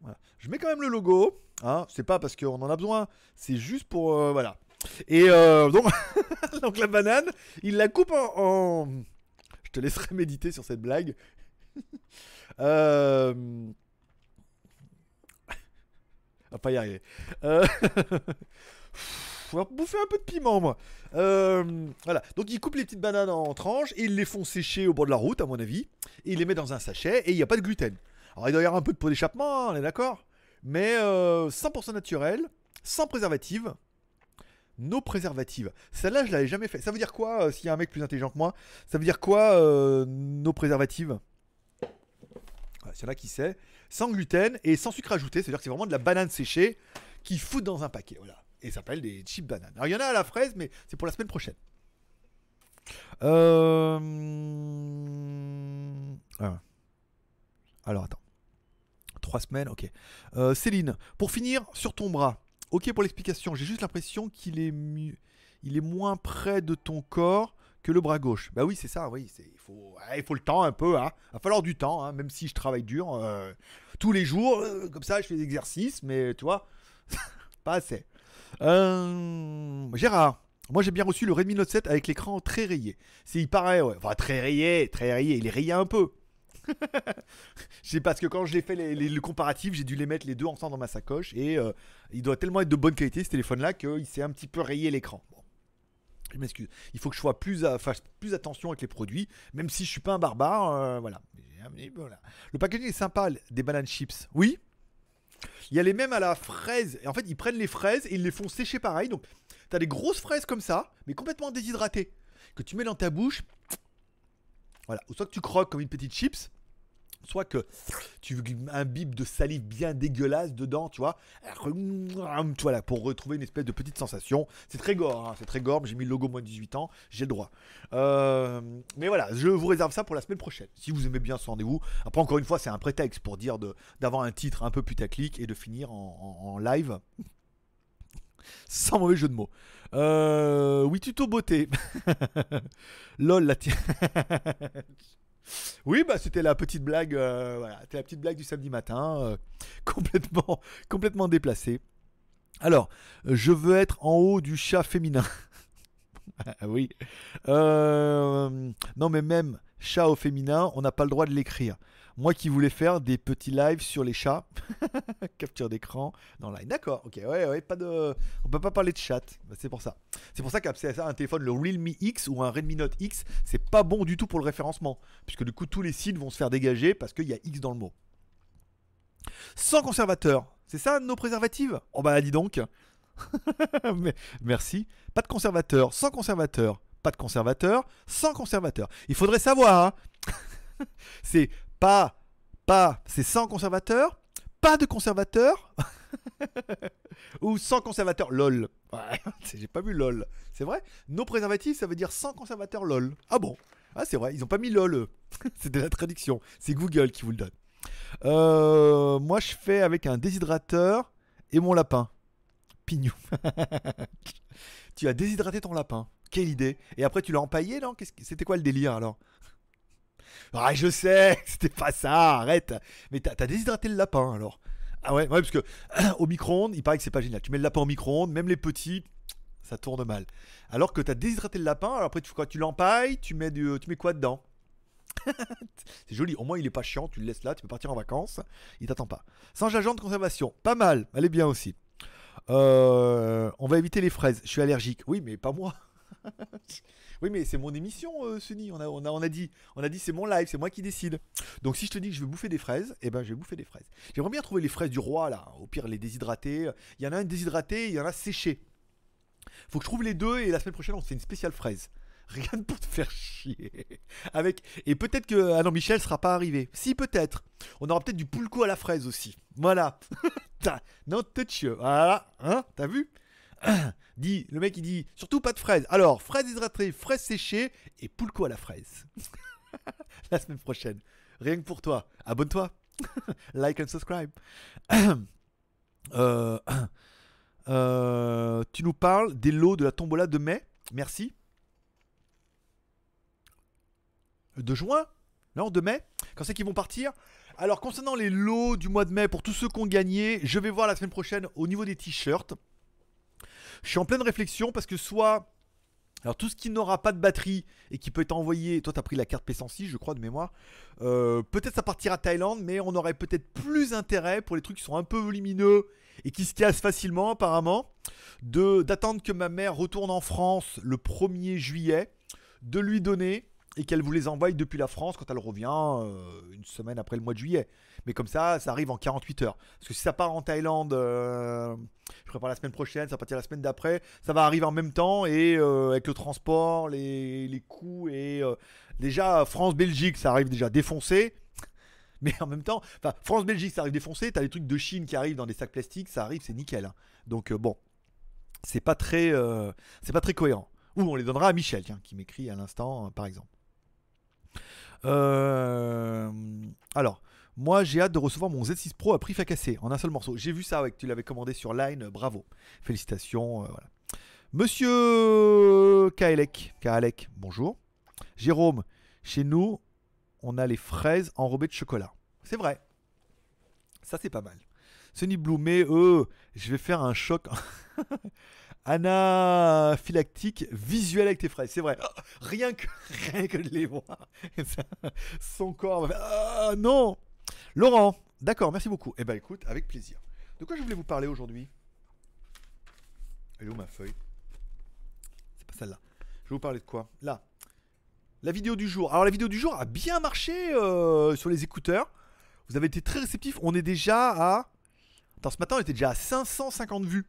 Voilà. Je mets quand même le logo. Hein, c'est pas parce qu'on en a besoin. C'est juste pour euh, voilà. Et euh, donc, donc la banane, il la coupe en, en- Je te laisserai méditer sur cette blague. euh... On va pas y arriver. Euh... Faut bouffer un peu de piment, moi. Euh, Voilà. Donc il coupe les petites bananes en tranches et ils les font sécher au bord de la route, à mon avis. Et il les met dans un sachet et il n'y a pas de gluten. Alors il doit y avoir un peu de pot d'échappement, hein, on est d'accord Mais euh, 100% naturel, sans préservative. Nos préservatives. Celle-là, je l'avais jamais fait. Ça veut dire quoi euh, s'il y a un mec plus intelligent que moi? Ça veut dire quoi euh, nos préservatives en a qui sait. Sans gluten et sans sucre ajouté. C'est-à-dire que c'est vraiment de la banane séchée qui fout dans un paquet. Voilà. Et ça s'appelle des chips bananes. Alors il y en a à la fraise, mais c'est pour la semaine prochaine. Euh... ah. Alors attends. Trois semaines, ok. Euh, Céline, pour finir, sur ton bras. Ok pour l'explication. J'ai juste l'impression qu'il est mieux, il est moins près de ton corps le bras gauche. Bah oui, c'est ça. Oui, c'est il faut, il faut le temps un peu. Hein. Il va falloir du temps, hein, même si je travaille dur euh, tous les jours. euh, comme ça, je fais des exercices, mais tu vois, pas assez. Euh, Gérard. Moi j'ai bien reçu le Redmi Note 7 avec l'écran très rayé. C'est il paraît ouais. Enfin très rayé, très rayé, il est rayé un peu. Sais parce que quand j'ai fait les, les- le comparatif, j'ai dû les mettre les deux ensemble dans ma sacoche et il doit tellement être de bonne qualité ce téléphone là qu'il s'est un petit peu rayé l'écran. M'excuse. Il faut que je sois plus, fasse plus attention avec les produits, même si je suis pas un barbare. euh, voilà. Le packaging est sympa, des bananes chips. Oui. Il y a les mêmes à la fraise. Et en fait, ils prennent les fraises et ils les font sécher pareil. Donc, tu as des grosses fraises comme ça, mais complètement déshydratées, que tu mets dans ta bouche. Voilà. Ou soit que tu croques comme une petite chips, soit que tu imbibes de salive bien dégueulasse dedans, tu vois. Voilà, pour retrouver une espèce de petite sensation. C'est très gore, hein, c'est très gore. J'ai mis le logo moins de 18 ans, j'ai le droit. Euh, mais voilà, je vous réserve ça pour la semaine prochaine. Si vous aimez bien ce rendez-vous. Après, encore une fois, c'est un prétexte pour dire d'avoir un titre un peu putaclic et de finir en live. Sans mauvais jeu de mots. Euh, oui, tuto beauté. Lol, la tienne. Oui, bah c'était la petite blague, euh, la petite blague du samedi matin, euh, complètement, complètement déplacée. Alors, je veux être en haut du chat féminin. Ah oui. Euh, non, mais même chat au féminin, on n'a pas le droit de l'écrire. Moi qui voulais faire des petits lives sur les chats, capture d'écran, dans live. D'accord, ok, ouais, ouais, pas de, on peut pas parler de chat. Bah, c'est pour ça. C'est pour ça qu'après ça, un téléphone, le Realme X ou un Redmi Note X, c'est pas bon du tout pour le référencement, puisque du coup tous les sites vont se faire dégager parce qu'il y a X dans le mot. Sans conservateur, c'est ça nos préservatives? Oh bah dis donc. Merci. Pas de conservateur, sans conservateur, pas de conservateur, sans conservateur. Il faudrait savoir. hein. c'est pas, pas, c'est sans conservateur, pas de conservateur ou sans conservateur. Lol. Ouais, c'est- j'ai pas vu lol. C'est vrai? Nos préservatifs, ça veut dire sans conservateur lol. Ah bon? Ah c'est vrai, ils ont pas mis lol. eux. C'était la traduction. C'est Google qui vous le donne. Euh, moi, je fais avec un déshydrateur et mon lapin. Pignou. tu as déshydraté ton lapin. Quelle idée. Et après, tu l'as empaillé, non? C'était quoi le délire alors? Ah, je sais, c'était pas ça, arrête. Mais t'as déshydraté le lapin alors. Ah ouais, parce que au micro-ondes, il paraît que c'est pas génial. Tu mets le lapin au micro-ondes, même les petits, ça tourne mal. Alors que t'as déshydraté le lapin, alors après tu quoi Tu l'empailles, tu mets du, tu mets quoi dedans? C'est joli, au moins il est pas chiant, tu le laisses là, tu peux partir en vacances, il t'attend pas. Sans agent de conservation, pas mal, elle est bien aussi. Euh, on va éviter les fraises, je suis allergique. Oui, mais pas moi. oui, mais c'est mon émission, euh, Sunny. On a, dit, on a dit c'est mon live, c'est moi qui décide. Donc si je te dis que je vais bouffer des fraises, eh ben je vais bouffer des fraises. J'aimerais bien trouver les fraises du roi là. Au pire les déshydrater. Il y en a une déshydratée, il y en a séchée. Faut que je trouve les deux et la semaine prochaine on fait une spéciale fraise. Rien pour te faire chier. Avec et peut-être que ah non Michel sera pas arrivé. Si peut-être. On aura peut-être du pulco à la fraise aussi. Voilà. Non touch. Voilà, hein T'as vu? dit, le mec il dit surtout pas de fraises. Alors, fraises hydratées, fraises séchées et pulco à la fraise. la semaine prochaine. Rien que pour toi. Abonne-toi. like and subscribe. Euh, euh, tu nous parles des lots de la tombola de mai? Merci. De juin? Non, de mai? Quand c'est qu'ils vont partir? Alors, concernant les lots du mois de mai, pour tous ceux qui ont gagné, je vais voir la semaine prochaine au niveau des t-shirts. Je suis en pleine réflexion parce que soit. Alors tout ce qui n'aura pas de batterie et qui peut être envoyé, toi t'as pris la carte P106 je crois de mémoire, Euh, peut-être ça partira à Thaïlande mais on aurait peut-être plus intérêt pour les trucs qui sont un peu volumineux et qui se cassent facilement apparemment, d'attendre que ma mère retourne en France le 1er juillet, de lui donner et qu'elle vous les envoie depuis la France quand elle revient euh, une semaine après le mois de juillet. Mais comme ça, ça arrive en 48 heures. Parce que si ça part en Thaïlande, euh, je prépare la semaine prochaine, ça partir la semaine d'après, ça va arriver en même temps et euh, avec le transport, les, les coûts et déjà France-Belgique, ça arrive déjà défoncé. Mais en même temps, France-Belgique, ça arrive défoncé. T'as les trucs de Chine qui arrivent dans des sacs plastiques, ça arrive, c'est nickel. hein. Donc bon, c'est pas très, c'est pas très cohérent. Ou on les donnera à Michel, qui m'écrit à l'instant, par exemple. Euh, alors, moi j'ai hâte de recevoir mon Z6 Pro à prix fracassé en un seul morceau. J'ai vu ça, ouais, que tu l'avais commandé sur Line, euh, bravo. Félicitations. euh. Monsieur Kaelek, Kaelek, bonjour. Jérôme, chez nous, on a les fraises enrobées de chocolat. C'est vrai. Ça, c'est pas mal. Sony Blue, mais eux, je vais faire un choc anaphylactique visuel avec tes fraises. C'est vrai. Rien que, rien que de les voir. Son corps va Ah non Laurent, d'accord, merci beaucoup. Eh ben écoute, avec plaisir. De quoi je voulais vous parler aujourd'hui? Elle est où ma feuille? C'est pas celle-là. Je vais vous parler de quoi? Là. La vidéo du jour. Alors la vidéo du jour a bien marché euh, sur les écouteurs. Vous avez été très réceptifs. On est déjà à... Attends, ce matin on était déjà à 550 vues.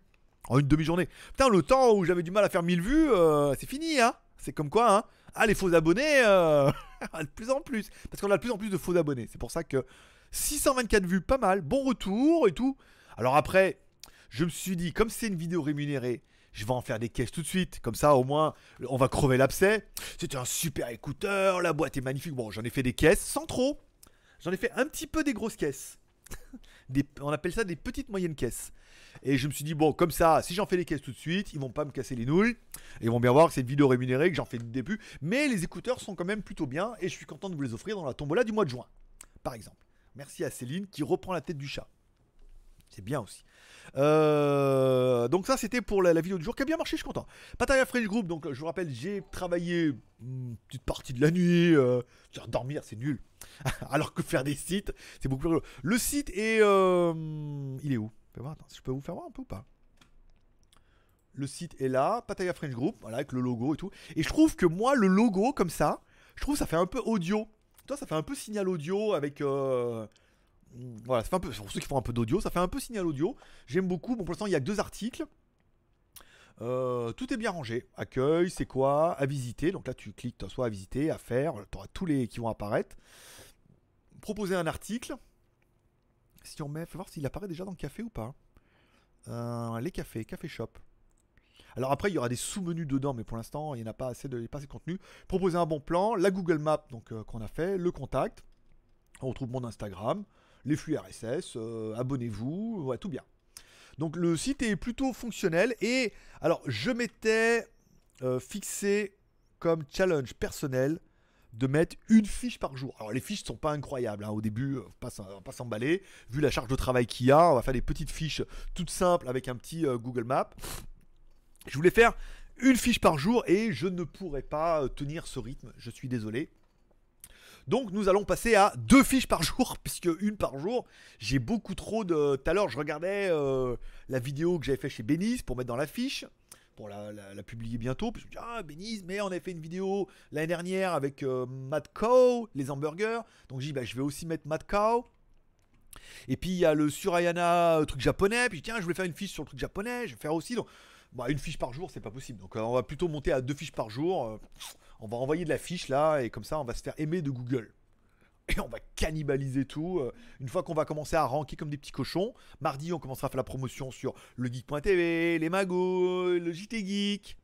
En une demi-journée. Putain, le temps où j'avais du mal à faire 1000 vues, euh, c'est fini, hein C'est comme quoi, hein Ah, les faux abonnés, euh, de plus en plus. Parce qu'on a de plus en plus de faux abonnés. C'est pour ça que 624 vues, pas mal. Bon retour et tout. Alors après, je me suis dit, comme c'est une vidéo rémunérée, je vais en faire des caisses tout de suite. Comme ça, au moins, on va crever l'abcès. C'était un super écouteur, la boîte est magnifique. Bon, j'en ai fait des caisses sans trop. J'en ai fait un petit peu des grosses caisses. On appelle ça des petites moyennes caisses. Et je me suis dit, bon, comme ça, si j'en fais les caisses tout de suite, ils vont pas me casser les nouilles. Et ils vont bien voir que c'est une vidéo rémunérée, que j'en fais du début. Mais les écouteurs sont quand même plutôt bien. Et je suis content de vous les offrir dans la tombola du mois de juin. Par exemple. Merci à Céline qui reprend la tête du chat. C'est bien aussi. Euh, donc ça c'était pour la, vidéo du jour qui a bien marché, je suis content. Pattaya French Group, donc je vous rappelle, j'ai travaillé une petite partie de la nuit. Euh, dormir c'est nul. Alors que faire des sites, c'est beaucoup plus rigolo. Le site est... euh, il est où? Fais voir, je peux vous faire voir un peu ou pas? Le site est là, Pattaya French Group, voilà, avec le logo et tout. Et je trouve que moi, le logo comme ça, je trouve que ça fait un peu audio. Toi, ça fait un peu signal audio avec... euh, Voilà, ça fait un peu, pour ceux qui font un peu d'audio, ça fait un peu signal audio. J'aime beaucoup. Bon, pour l'instant, il y a deux articles. Euh, tout est bien rangé. Accueil, c'est quoi? À visiter. Donc là, tu cliques soit à visiter, à faire. Tu auras tous les qui vont apparaître. Proposer un article. Si on met, fais voir s'il apparaît déjà dans le café ou pas. Euh, les cafés, café shop. Alors après, il y aura des sous-menus dedans, mais pour l'instant, il n'y en a pas assez de, pas assez de contenu. Proposer un bon plan, la Google Map donc euh, qu'on a fait, le contact. On retrouve mon Instagram, les flux RSS, euh, abonnez-vous, ouais, tout bien. Donc le site est plutôt fonctionnel et alors je m'étais fixé comme challenge personnel de mettre une fiche par jour. Alors les fiches sont pas incroyables hein. au début, on va pas s'emballer. Vu la charge de travail qu'il y a, on va faire des petites fiches toutes simples avec un petit euh, Google Maps. Je voulais faire une fiche par jour et je ne pourrais pas euh, tenir ce rythme, je suis désolé. Donc nous allons passer à deux fiches par jour, puisque une par jour, j'ai beaucoup trop de... Tout à l'heure, je regardais euh, la vidéo que j'avais fait chez Beniz pour mettre dans la fiche, la, publier bientôt. Puis je me dis, ah Beniz, mais on avait fait une vidéo l'année dernière avec euh, Mad Cow, les hamburgers. Donc j'ai dit, bah, je vais aussi mettre Mad Cow. Et puis il y a le Surayana, euh, truc japonais. Puis je dis, tiens, je voulais faire une fiche sur le truc japonais, je vais faire aussi. Donc bah, une fiche par jour, c'est pas possible. Donc euh, on va plutôt monter à deux fiches par jour. On va envoyer de la fiche là, et comme ça, on va se faire aimer de Google. Et on va cannibaliser tout. euh, Une fois qu'on va commencer à ranker comme des petits cochons, mardi, on commencera à faire la promotion sur le geek.tv, les magos, le JT Geek,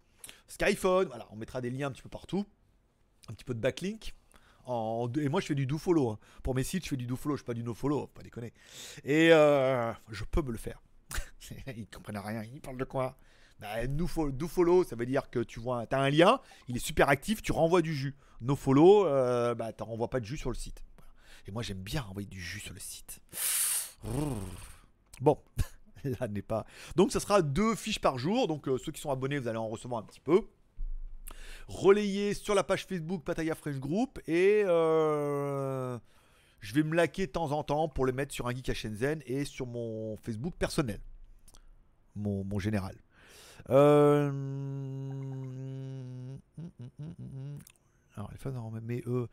Skyphone. Voilà, on mettra des liens un petit peu partout. Un petit peu de backlink. Et moi, je fais du do follow. hein. Pour mes sites, je fais du do follow, je fais pas du no follow, pas déconner. Et euh, je peux me le faire. ils comprennent rien, ils parlent de quoi? Bah, do follow, ça veut dire que tu vois, as un lien, il est super actif, tu renvoies du jus. No follow, euh, bah, tu renvoies pas de jus sur le site. Et moi, j'aime bien renvoyer du jus sur le site. Bon, là n'est pas. Donc, ça sera deux fiches par jour. Donc, euh, ceux qui sont abonnés, vous allez en recevoir un petit peu. Relayé sur la page Facebook Pataya French Group et euh, je vais me laquer de temps en temps pour le mettre sur un geek à Shenzhen et sur mon Facebook personnel, mon, mon général. Euh, Alors, les fans en mais eux,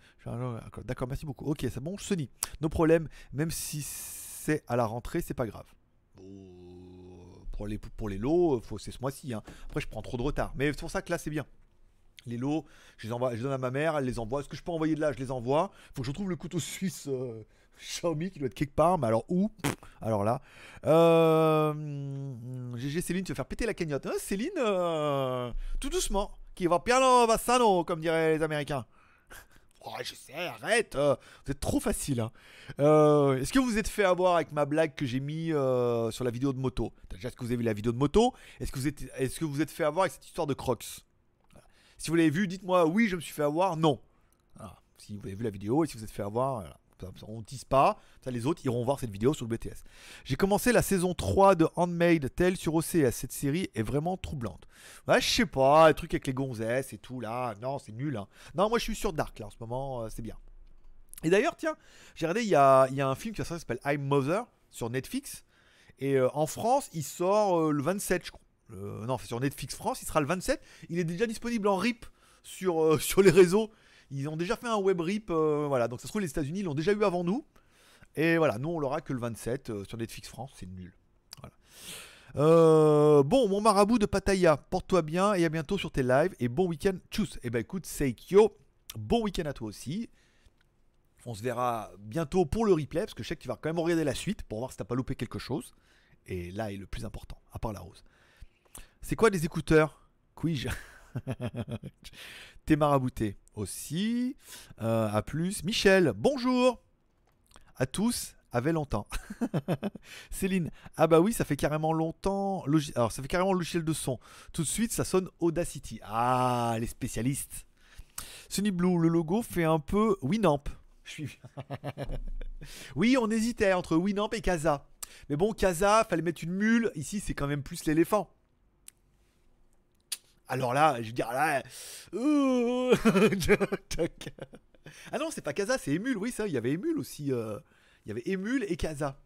d'accord, merci beaucoup. Ok, c'est bon, Sony, nos problèmes, même si c'est à la rentrée, c'est pas grave. Pour les, pour les lots, faut, c'est ce mois-ci. hein. Après, je prends trop de retard. Mais c'est pour ça que là, c'est bien. Les lots, je les, envoie, je donne à ma mère, elle les envoie. Est-ce que je peux envoyer de là Je les envoie. Faut que je trouve le couteau suisse euh, Xiaomi qui doit être quelque part. Mais alors où? Alors là. Euh, GG Céline, tu vas faire péter la cagnotte. Hein, Céline, euh, tout doucement. Qui va piano va sano, comme diraient les Américains. Oh, je sais, arrête. euh, vous êtes trop facile. hein. Euh, est-ce que vous êtes fait avoir avec ma blague que j'ai mis euh, sur la vidéo de moto? Est-ce que vous avez vu la vidéo de moto? Est-ce que vous êtes, vous êtes fait avoir avec cette histoire de Crocs? Si vous l'avez vu, dites-moi oui, je me suis fait avoir. Non. Si vous avez vu la vidéo et si vous êtes fait avoir. On tease pas. Les autres iront voir cette vidéo sur le BTS. J'ai commencé la saison 3 de Handmade Tale sur OCS. Cette série est vraiment troublante. Ouais, je sais pas, les trucs avec les gonzesses et tout là. Non, c'est nul. hein. Non, moi je suis sur Dark là en ce moment, euh, c'est bien. Et d'ailleurs, tiens, j'ai regardé, il y a, un film qui s'appelle I'm Mother sur Netflix. Et euh, en France, il sort euh, le 27, je crois. Non, sur Netflix France, il sera le 27. Il est déjà disponible en RIP sur les réseaux. Ils ont déjà fait un web RIP. euh, voilà, donc ça se trouve, les États-Unis l'ont déjà eu avant nous. Et voilà, nous on l'aura que le 27 euh, sur Netflix France, c'est nul. Euh, bon, mon marabout de Pattaya, porte-toi bien et à bientôt sur tes lives. Et bon week-end, tchuss. Et ben écoute, Seikyo, bon week-end à toi aussi. On se verra bientôt pour le replay, parce que je sais que tu vas quand même regarder la suite pour voir si t'as pas loupé quelque chose. Et là est le plus important, à part la rose. C'est quoi des écouteurs? Quij T'es marabouté aussi. Euh, à plus. Michel, bonjour à tous. Avait longtemps. Céline, ah bah oui, ça fait carrément longtemps. Alors, ça fait carrément logiciel de son. Tout de suite, ça sonne Audacity. Ah, les spécialistes. Sony Blue, le logo fait un peu Winamp. Je suis. oui, on hésitait entre Winamp et Casa. Mais bon, Casa, fallait mettre une mule. Ici, c'est quand même plus l'éléphant. Alors là, je veux dire, là. euh, ah non, c'est pas Casa, c'est Emule. Oui, ça, il y avait Emule aussi. euh, Il y avait Emule et Casa.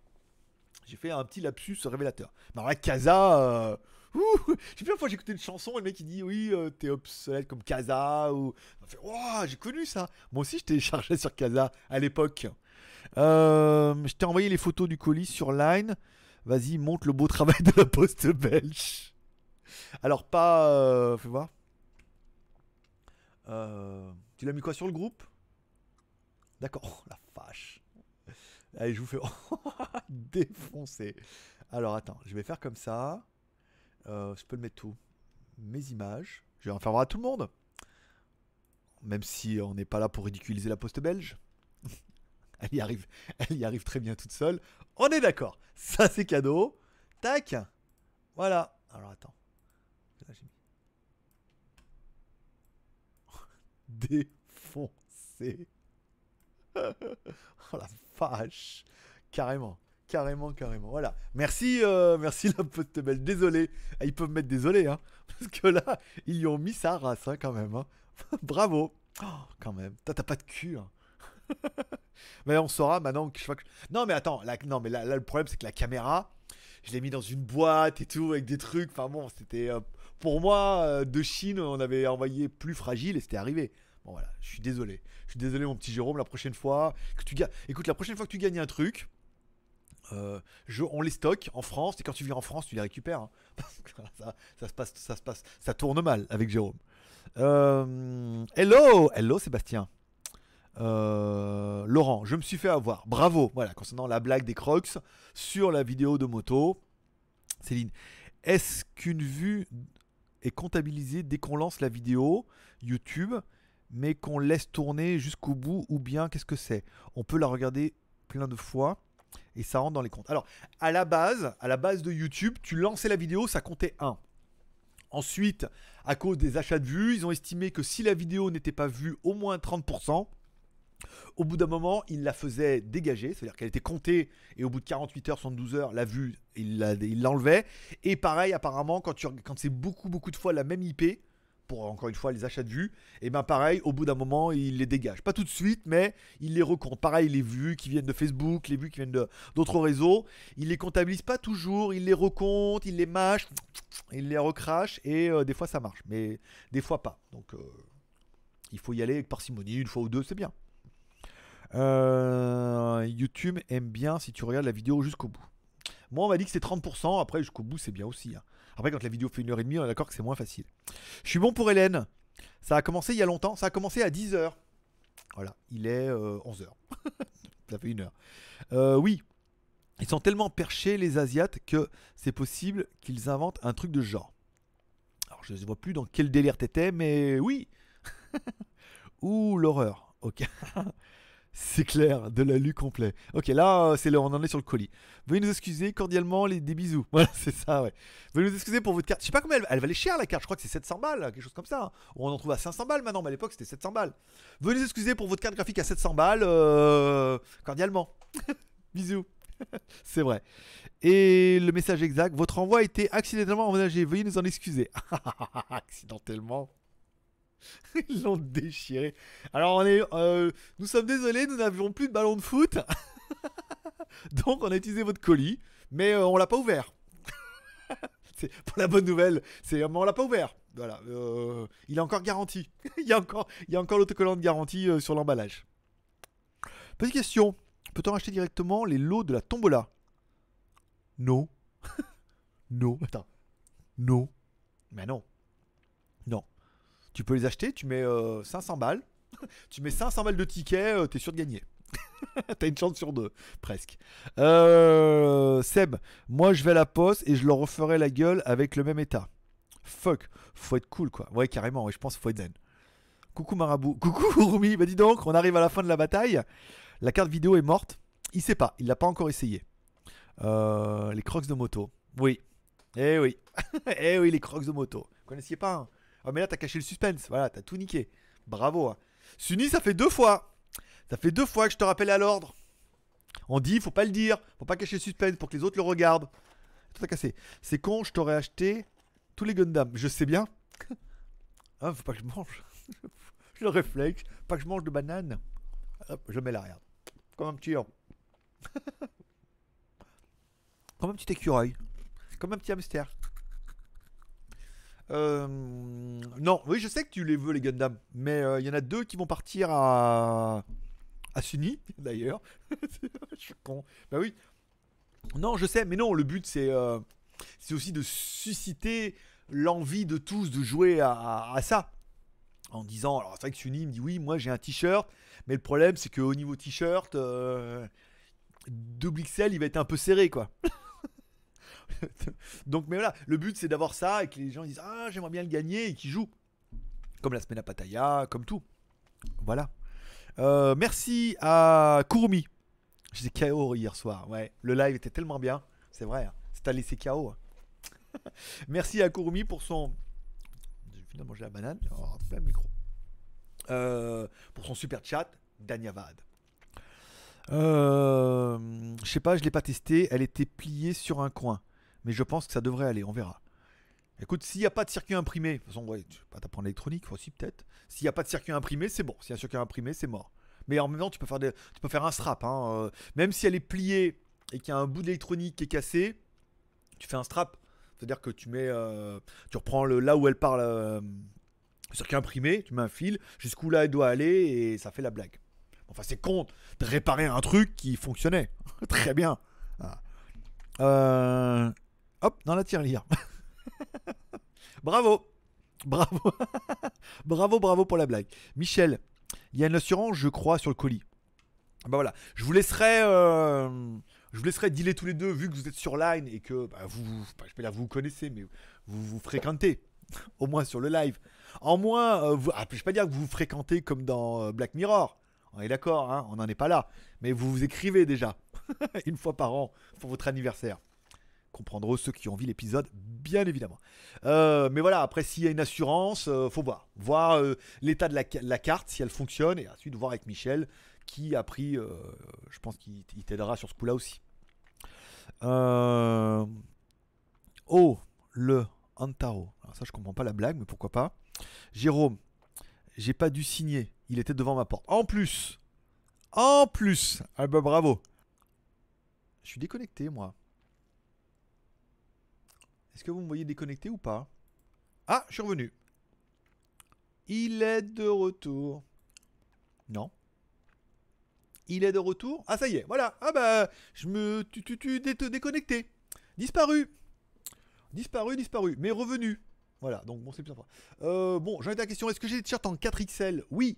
J'ai fait un petit lapsus révélateur. Mais alors là, Casa. euh, ouh, je sais plus, une fois j'ai écouté une chanson et le mec il dit oui, euh, t'es obsolète comme Casa. Ou. Ouah, j'ai connu ça. Moi aussi, je téléchargeais sur Casa à l'époque. Euh, je t'ai envoyé les photos du colis sur Line. Vas-y, montre le beau travail de la poste belge. Alors, pas. euh, fais voir. Euh, tu l'as mis quoi sur le groupe? D'accord. Oh, la vache. Allez, je vous fais défoncer. Alors, attends, je vais faire comme ça. Euh, je peux le mettre tout. Mes images. Je vais en faire voir à tout le monde. Même si on n'est pas là pour ridiculiser la poste belge. Elle y arrive, elle y arrive très bien toute seule. On est d'accord. Ça, c'est cadeau. Tac. Voilà. Alors, attends. C'est. oh la vache. Carrément. Carrément, carrément. Voilà. Merci, euh, merci la poste belle. Désolé. Ah, Ils peuvent mettre désolé, hein. Parce que là, ils y ont mis sa race, hein, quand même. hein. Bravo. Oh, quand même. T'as pas de cul, hein. mais on saura maintenant que je que... Non, mais attends. non, mais là, le problème, c'est que la caméra, je l'ai mis dans une boîte et tout, avec des trucs. Enfin bon, c'était. Pour moi, euh, de Chine, on avait envoyé plus fragile et c'était arrivé. Bon, voilà. Je suis désolé. Je suis désolé, mon petit Jérôme. La prochaine fois que tu gagnes. Écoute, la prochaine fois que tu gagnes un truc. Euh, on les stocke en France et quand tu viens en France, tu les récupères. hein. Ça, se passe, ça se passe, ça tourne mal avec Jérôme. Euh, hello, hello Sébastien. Laurent, je me suis fait avoir. Bravo. Voilà, concernant la blague des Crocs sur la vidéo de moto. Céline, est-ce qu'une vue est comptabilisée dès qu'on lance la vidéo YouTube, mais qu'on laisse tourner jusqu'au bout, ou bien qu'est-ce que c'est On peut la regarder plein de fois et ça rentre dans les comptes. Alors, à la base, à la base de YouTube, tu lançais la vidéo, ça comptait 1. Ensuite, à cause des achats de vues, ils ont estimé que si la vidéo n'était pas vue au moins 30%, au bout d'un moment, ils la faisaient dégager, c'est-à-dire qu'elle était comptée et au bout de 48 heures, 72 heures, la vue, il il l'enlevait. Et pareil, apparemment, quand, quand c'est beaucoup, beaucoup de fois la même IP, pour encore une fois les achats de vues, et ben pareil, au bout d'un moment, il les dégage. Pas tout de suite, mais il les recompte. Pareil, les vues qui viennent de Facebook, les vues qui viennent d'autres réseaux, il les comptabilise pas toujours, il les recompte, il les mâche, il les recrache, et euh, des fois ça marche, mais des fois pas. Donc euh, il faut y aller avec parcimonie, une fois ou deux, c'est bien. Euh, YouTube aime bien si tu regardes la vidéo jusqu'au bout. Moi, on m'a dit que c'est 30%. Après, jusqu'au bout, c'est bien aussi. hein. Après, quand la vidéo fait une heure et demie, on est d'accord que c'est moins facile. Je suis bon pour Hélène. Ça a commencé il y a longtemps. Ça a commencé à 10h. Voilà, il est 11h. Ça fait une heure. Euh, oui, ils sont tellement perchés, les Asiates, que c'est possible qu'ils inventent un truc de genre. Alors, je ne vois plus dans quel délire t'étais, mais oui. Ouh, l'horreur. Ok. C'est clair, de l'alu complet. Ok, là, euh, c'est on en est sur le colis. Veuillez nous excuser cordialement, les, des bisous. Voilà, c'est ça, ouais. Veuillez nous excuser pour votre carte. Je sais pas combien elle, valait cher la carte. Je crois que c'est 700 balles, quelque chose comme ça. hein. On en trouve à 500 balles maintenant, mais à l'époque c'était 700 balles. Veuillez nous excuser pour votre carte graphique à 700 balles, euh, cordialement. bisous. c'est vrai. Et le message exact votre envoi a été accidentellement endommagé. Veuillez nous en excuser. accidentellement. Ils l'ont déchiré. Alors on est, euh, nous sommes désolés, nous n'avions plus de ballon de foot. Donc on a utilisé votre colis, mais euh, on l'a pas ouvert. pour la bonne nouvelle, c'est on l'a pas ouvert. Voilà, euh, il est encore garanti. il y a encore, il y a encore l'autocollant de garantie euh, sur l'emballage. Petite question, peut-on acheter directement les lots de la tombola? Non. non. Non. Mais non. Non. Tu peux les acheter, tu mets euh, 500 balles. tu mets 500 balles de tickets, euh, t'es sûr de gagner. T'as une chance sur deux, presque. Euh, Seb, moi je vais à la poste et je leur referai la gueule avec le même état. Fuck, faut être cool quoi. Ouais, carrément, ouais, je pense faut être zen. Coucou Marabout. Coucou Rumi, bah dis donc, on arrive à la fin de la bataille. La carte vidéo est morte. Il sait pas, il l'a pas encore essayé. Euh, les crocs de moto. Oui. Eh oui. eh oui, les crocs de moto. Vous connaissiez pas hein? Ah, mais là, t'as caché le suspense. Voilà, t'as tout niqué. Bravo. hein. Sunny, ça fait deux fois. Ça fait deux fois que je te rappelle à l'ordre. On dit, faut pas le dire. Faut pas cacher le suspense pour que les autres le regardent. Tout à cassé. C'est con, je t'aurais acheté tous les Gundam. Je sais bien. Ah, faut pas que je mange. le réflexe. Pas que je mange de banane. Hop, je mets la regarde. Comme un petit héron. Comme un petit écureuil. Comme un petit hamster. Euh, non, oui, je sais que tu les veux, les Gundam. Mais euh, il y en a deux qui vont partir à. à Sunny, d'ailleurs. je suis con. Bah oui. Non, je sais, mais non, le but, c'est. euh, c'est aussi de susciter l'envie de tous de jouer à, à- ça. En disant, alors c'est vrai que Sunny me dit oui, moi j'ai un t-shirt, mais le problème c'est qu'au niveau t-shirt, euh, double XL il va être un peu serré quoi. Donc, mais voilà, le but c'est d'avoir ça et que les gens disent Ah, j'aimerais bien le gagner et qu'ils jouent. Comme la semaine à Pattaya, comme tout. Voilà. Euh, merci à Kurumi. J'étais KO hier soir. Ouais, le live était tellement bien. C'est vrai, hein. c'est à laisser KO. merci à Kurumi pour son. J'ai de manger la banane. Oh. Euh, pour son super chat, Danyavad. Euh, je sais pas, je l'ai pas testé. Elle était pliée sur un coin. Mais je pense que ça devrait aller, on verra. Écoute, s'il n'y a pas de circuit imprimé, de toute façon, tu pas t'apprendre l'électronique, aussi peut-être. S'il n'y a pas de circuit imprimé, c'est bon. S'il y a un circuit imprimé, c'est mort. Mais en même temps, tu peux faire, des, tu peux faire un strap. hein, euh, Même si elle est pliée et qu'il y a un bout d'électronique qui est cassé, tu fais un strap. C'est-à-dire que tu mets, euh, tu reprends le, là où elle parle, euh, le circuit imprimé, tu mets un fil jusqu'où là elle doit aller et ça fait la blague. Enfin, c'est con de réparer un truc qui fonctionnait très bien. Euh, hop, dans la tirelire. bravo, bravo, bravo, bravo pour la blague. Michel, il y a une assurance, je crois, sur le colis. Bah voilà, je vous laisserai, euh, je vous laisserai dealer tous les deux vu que vous êtes sur Line et que bah, vous, bah, je peux dire vous vous connaissez, mais vous vous fréquentez au moins sur le live. En moins, euh, vous, ah, je vais pas dire que vous vous fréquentez comme dans euh, Black Mirror. On est d'accord, hein, on n'en est pas là. Mais vous vous écrivez déjà une fois par an pour votre anniversaire. Comprendront ceux qui ont vu l'épisode, bien évidemment. Euh, mais voilà, après, s'il y a une assurance, euh, faut voir. Voir euh, l'état de la, ca- la carte, si elle fonctionne, et ensuite voir avec Michel, qui a pris. euh, je pense qu'il il t'aidera sur ce coup-là aussi. Oh, le Antaro. Alors ça, je comprends pas la blague, mais pourquoi pas. Jérôme, j'ai pas dû signer. Il était devant ma porte. En plus, en plus, ah bah bravo. Je suis déconnecté, moi. Est-ce que vous me voyez déconnecté ou pas? Ah, je suis revenu. Il est de retour. Non. Il est de retour? Ah, ça y est, voilà. Ah bah, je me. Tu, tu, tu dé- déconnecté. Disparu. Disparu, disparu. Mais revenu. Voilà, donc bon, c'est plus sympa. Euh, bon, j'en ai la question. Est-ce que j'ai des t-shirts en 4XL Oui.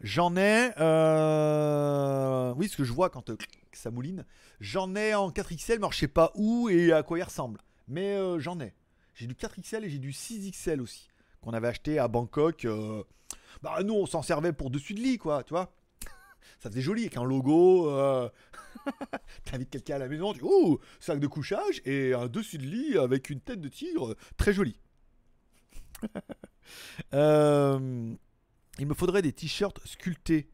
J'en ai. euh, Oui, ce que je vois quand euh, ça mouline. J'en ai en 4XL, mais alors je sais pas où et à quoi il ressemble. Mais euh, j'en ai. J'ai du 4XL et j'ai du 6XL aussi. Qu'on avait acheté à Bangkok. euh, Bah, nous, on s'en servait pour dessus de lit, quoi, tu vois. Ça faisait joli avec un logo. euh, T'invites quelqu'un à la maison, tu dis Ouh, sac de couchage et un dessus de lit avec une tête de tigre. Très joli. Euh, il me faudrait des t-shirts sculptés,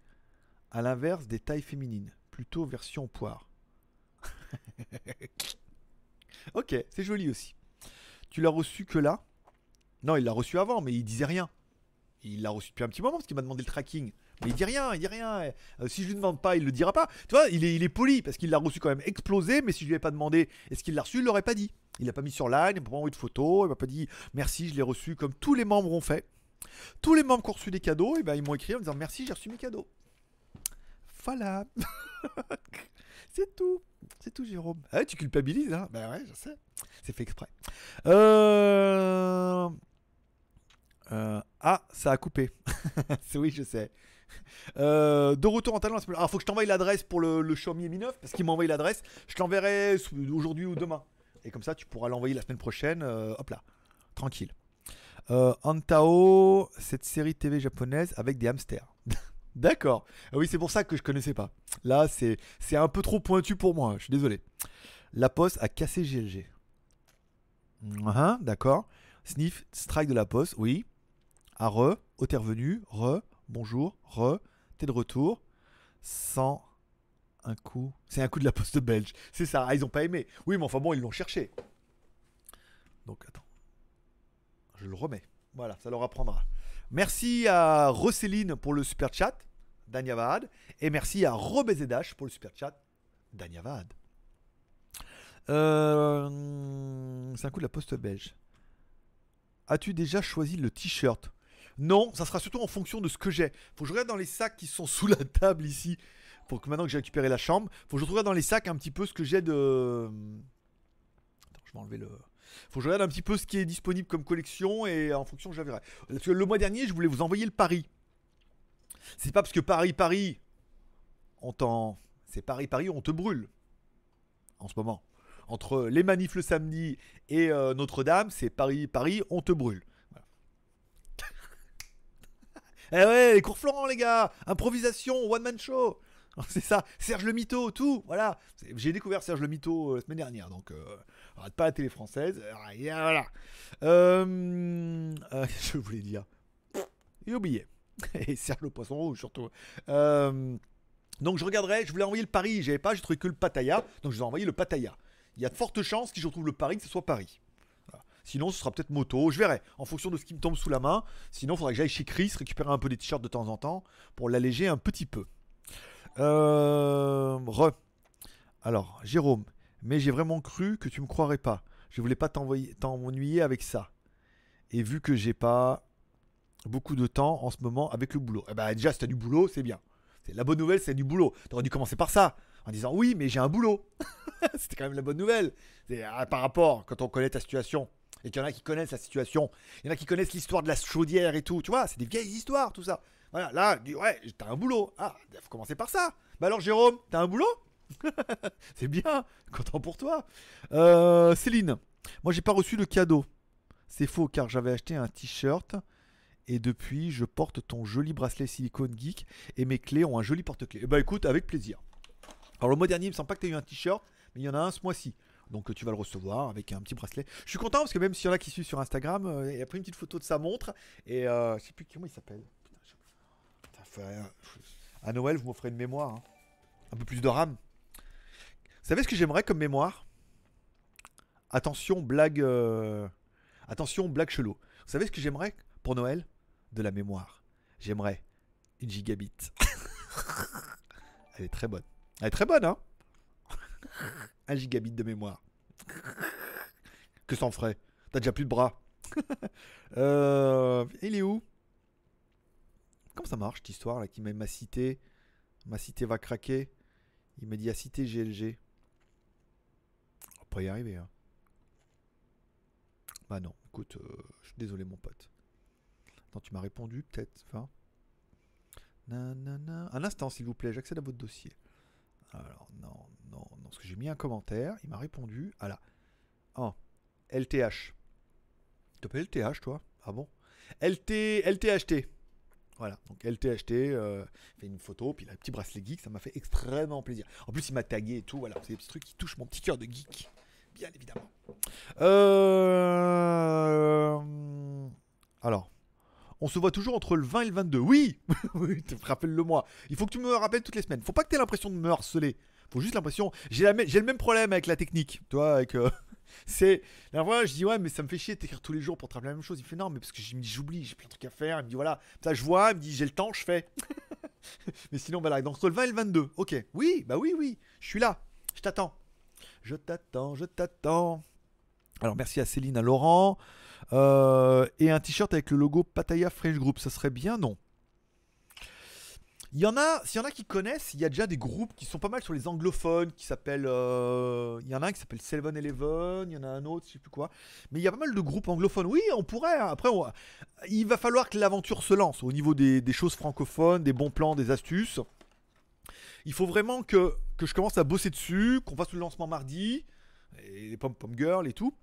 à l'inverse des tailles féminines, plutôt version poire. Ok, c'est joli aussi. Tu l'as reçu que là? Non, il l'a reçu avant, mais il disait rien. Il l'a reçu depuis un petit moment parce qu'il m'a demandé le tracking. Mais il dit rien, il dit rien. Euh, si je lui demande pas, il le dira pas. Tu vois, il est, poli parce qu'il l'a reçu quand même explosé, mais si je lui ai pas demandé est-ce qu'il l'a reçu, il l'aurait pas dit. Il l'a pas mis sur line, il m'a pas envoyé de photo, il m'a pas dit merci, je l'ai reçu comme tous les membres ont fait. Tous les membres qui ont reçu des cadeaux, et ben, ils m'ont écrit en me disant merci, j'ai reçu mes cadeaux. Voilà. c'est tout. C'est tout, Jérôme. Ah tu culpabilises, hein Ben ouais, je sais. C'est fait exprès. Euh... euh, Ah, ça a coupé. C'est oui, je sais. Euh, de retour en talent. Alors, faut que je t'envoie l'adresse pour le, le Xiaomi Mi 9 parce qu'il m'a envoyé l'adresse. Je t'enverrai aujourd'hui ou demain. Et comme ça, tu pourras l'envoyer la semaine prochaine. euh, hop là, tranquille. Euh, Antao, cette série TV japonaise avec des hamsters. D'accord. Ah oui, c'est pour ça que je connaissais pas. Là, c'est un peu trop pointu pour moi. Je suis désolé. La Poste a cassé GLG. Mhm, D'accord. Sniff, strike de la Poste, oui. À re, au t'es revenu, re, bonjour, re, t'es de retour. Sans un coup. C'est un coup de la Poste belge. C'est ça. Ah, ils ont pas aimé. Oui, mais enfin bon, ils l'ont cherché. Donc attends. Je le remets. Voilà, ça leur apprendra. Merci à Rosseline pour le super chat, Danyavad. Et merci à Robezedash pour le super chat, Danyavad. Euh, c'est un coup de la poste belge. As-tu déjà choisi le t-shirt? Non, ça sera surtout en fonction de ce que j'ai. Faut que je regarde dans les sacs qui sont sous la table ici. Pour que maintenant que j'ai récupéré la chambre, faut que je regarde dans les sacs un petit peu ce que j'ai de. Attends, je vais enlever le. Faut que je regarde un petit peu ce qui est disponible comme collection et en fonction, je verrai. Parce que le mois dernier, je voulais vous envoyer le Paris. C'est pas parce que Paris, Paris, on t'en. C'est Paris, Paris, on te brûle. En ce moment. Entre les manifs le samedi et euh, Notre-Dame, c'est Paris, Paris, on te brûle. Eh ouais, les cours Florent, les gars Improvisation, one-man show c'est ça, Serge le Mito, tout, voilà. J'ai découvert Serge le Mito euh, la semaine dernière, donc euh, arrête pas la télé française. euh, voilà. Euh, je voulais dire. J'ai oublié. et serre le poisson rouge surtout. Donc je regarderai, je voulais envoyer le Paris, j'avais pas, j'ai trouvé que le Pattaya, donc je vous ai envoyé le Pattaya. Il y a de fortes chances, si je retrouve le Paris, que ce soit Paris. Sinon, ce sera peut-être moto, je verrai, en fonction de ce qui me tombe sous la main. Sinon, il faudra que j'aille chez Chris récupérer un peu des t-shirts de temps en temps pour l'alléger un petit peu. Euh, re. Alors, Jérôme, mais j'ai vraiment cru que tu me croirais pas. Je voulais pas t'ennuyer avec ça. Et vu que j'ai pas beaucoup de temps en ce moment avec le boulot. Eh ben déjà, si t'as du boulot, c'est bien. La bonne nouvelle, c'est du boulot. T'aurais dû commencer par ça, en disant oui, mais j'ai un boulot. C'était quand même la bonne nouvelle. Ah, par rapport quand on connaît ta situation et qu'il y en a qui connaissent la situation, il y en a qui connaissent l'histoire de la chaudière et tout. Tu vois, c'est des vieilles histoires, tout ça. Voilà, là, ouais, t'as un boulot. Ah, faut commencer par ça. Bah alors, Jérôme, t'as un boulot? C'est bien, content pour toi. Euh, Céline, moi j'ai pas reçu le cadeau. C'est faux car j'avais acheté un t-shirt et depuis je porte ton joli bracelet silicone geek et mes clés ont un joli porte-clés. Bah écoute, avec plaisir. Alors le mois dernier, il me semble pas que as eu un t-shirt, mais il y en a un ce mois-ci. Donc tu vas le recevoir avec un petit bracelet. Je suis content parce que même s'il y en a qui suivent sur Instagram, euh, il a pris une petite photo de sa montre et euh, je sais plus comment il s'appelle. Rien. À Noël, vous m'offrez une mémoire. hein. Un peu plus de RAM. Vous savez ce que j'aimerais comme mémoire? Attention, blague. euh, Attention, blague chelou. Vous savez ce que j'aimerais pour Noël? De la mémoire. J'aimerais une gigabit. Elle est très bonne. Elle est très bonne, hein Un gigabit de mémoire. Que s'en ferait? T'as déjà plus de bras. Euh, il est où? Comment ça marche cette histoire là qui m'a m'a cité Ma cité va craquer. Il m'a dit à cité GLG. On pas y arriver. Hein. Bah non, écoute, euh, je suis désolé mon pote. Attends, tu m'as répondu peut-être. Enfin. Un instant s'il vous plaît, j'accède à votre dossier. Alors non, non, non, parce que j'ai mis un commentaire, il m'a répondu. Ah là. Oh, LTH. T'appelles LTH toi? Ah bon? LT, LTHT. Voilà, donc LTHT, euh, fait une photo, puis il un petit bracelet geek, ça m'a fait extrêmement plaisir. En plus, il m'a tagué et tout, voilà, c'est des petits trucs qui touchent mon petit cœur de geek, bien évidemment. Euh... Alors, on se voit toujours entre le 20 et le 22. Oui, oui, rappelle-le moi. Il faut que tu me rappelles toutes les semaines. Faut pas que tu aies l'impression de me harceler. Faut juste l'impression. J'ai la j'ai le même problème avec la technique. Toi, avec. euh, C'est. La fois, je dis, ouais, mais ça me fait chier de t'écrire tous les jours pour te rappeler la même chose. Il fait, non, mais parce que j'oublie, j'ai plein de trucs à faire. Il me dit, voilà. Ça, je vois, il me dit, j'ai le temps, je fais. mais sinon, voilà. Donc, entre le 20 et le 22. Ok. Oui, bah oui, oui. Je suis là. Je t'attends. Je t'attends, je t'attends. Alors, merci à Céline, à Laurent. Euh, et un t-shirt avec le logo Pattaya French Group. Ça serait bien, non? Il y en a, s'il y en a qui connaissent, il y a déjà des groupes qui sont pas mal sur les anglophones, qui s'appellent, euh, il y en a un qui s'appelle Seven Eleven, il y en a un autre, je sais plus quoi. Mais il y a pas mal de groupes anglophones. Oui, on pourrait. hein. Après, on- il va falloir que l'aventure se lance au niveau des, des choses francophones, des bons plans, des astuces. Il faut vraiment que, que je commence à bosser dessus, qu'on fasse le lancement mardi, et les pom pom girls et tout,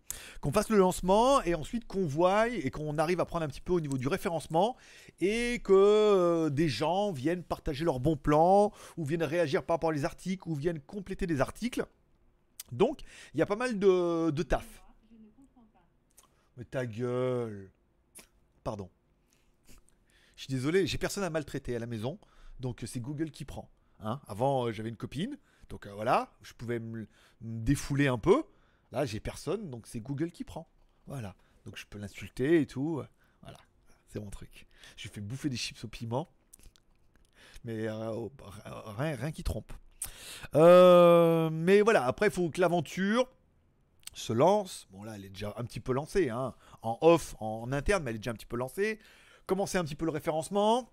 qu'on fasse le lancement et ensuite qu'on voie et qu'on arrive à prendre un petit peu au niveau du référencement et que euh, des gens viennent partager leurs bons plans ou viennent réagir par rapport aux articles ou viennent compléter des articles. Donc, il y a pas mal de, taf. Mais ta gueule. Pardon. Je suis désolé, j'ai personne à maltraiter à la maison, donc c'est Google qui prend. hein. Avant, euh, j'avais une copine, donc euh, voilà, je pouvais me défouler un peu. Là, j'ai personne, donc c'est Google qui prend. Voilà. Donc je peux l'insulter et tout. Voilà. C'est mon truc. Je fais bouffer des chips au piment. Mais euh, oh, rien, rien qui trompe. Euh, mais voilà, après, il faut que l'aventure se lance. Bon, là, elle est déjà un petit peu lancée. hein. En off, en interne, mais elle est déjà un petit peu lancée. Commencer un petit peu le référencement.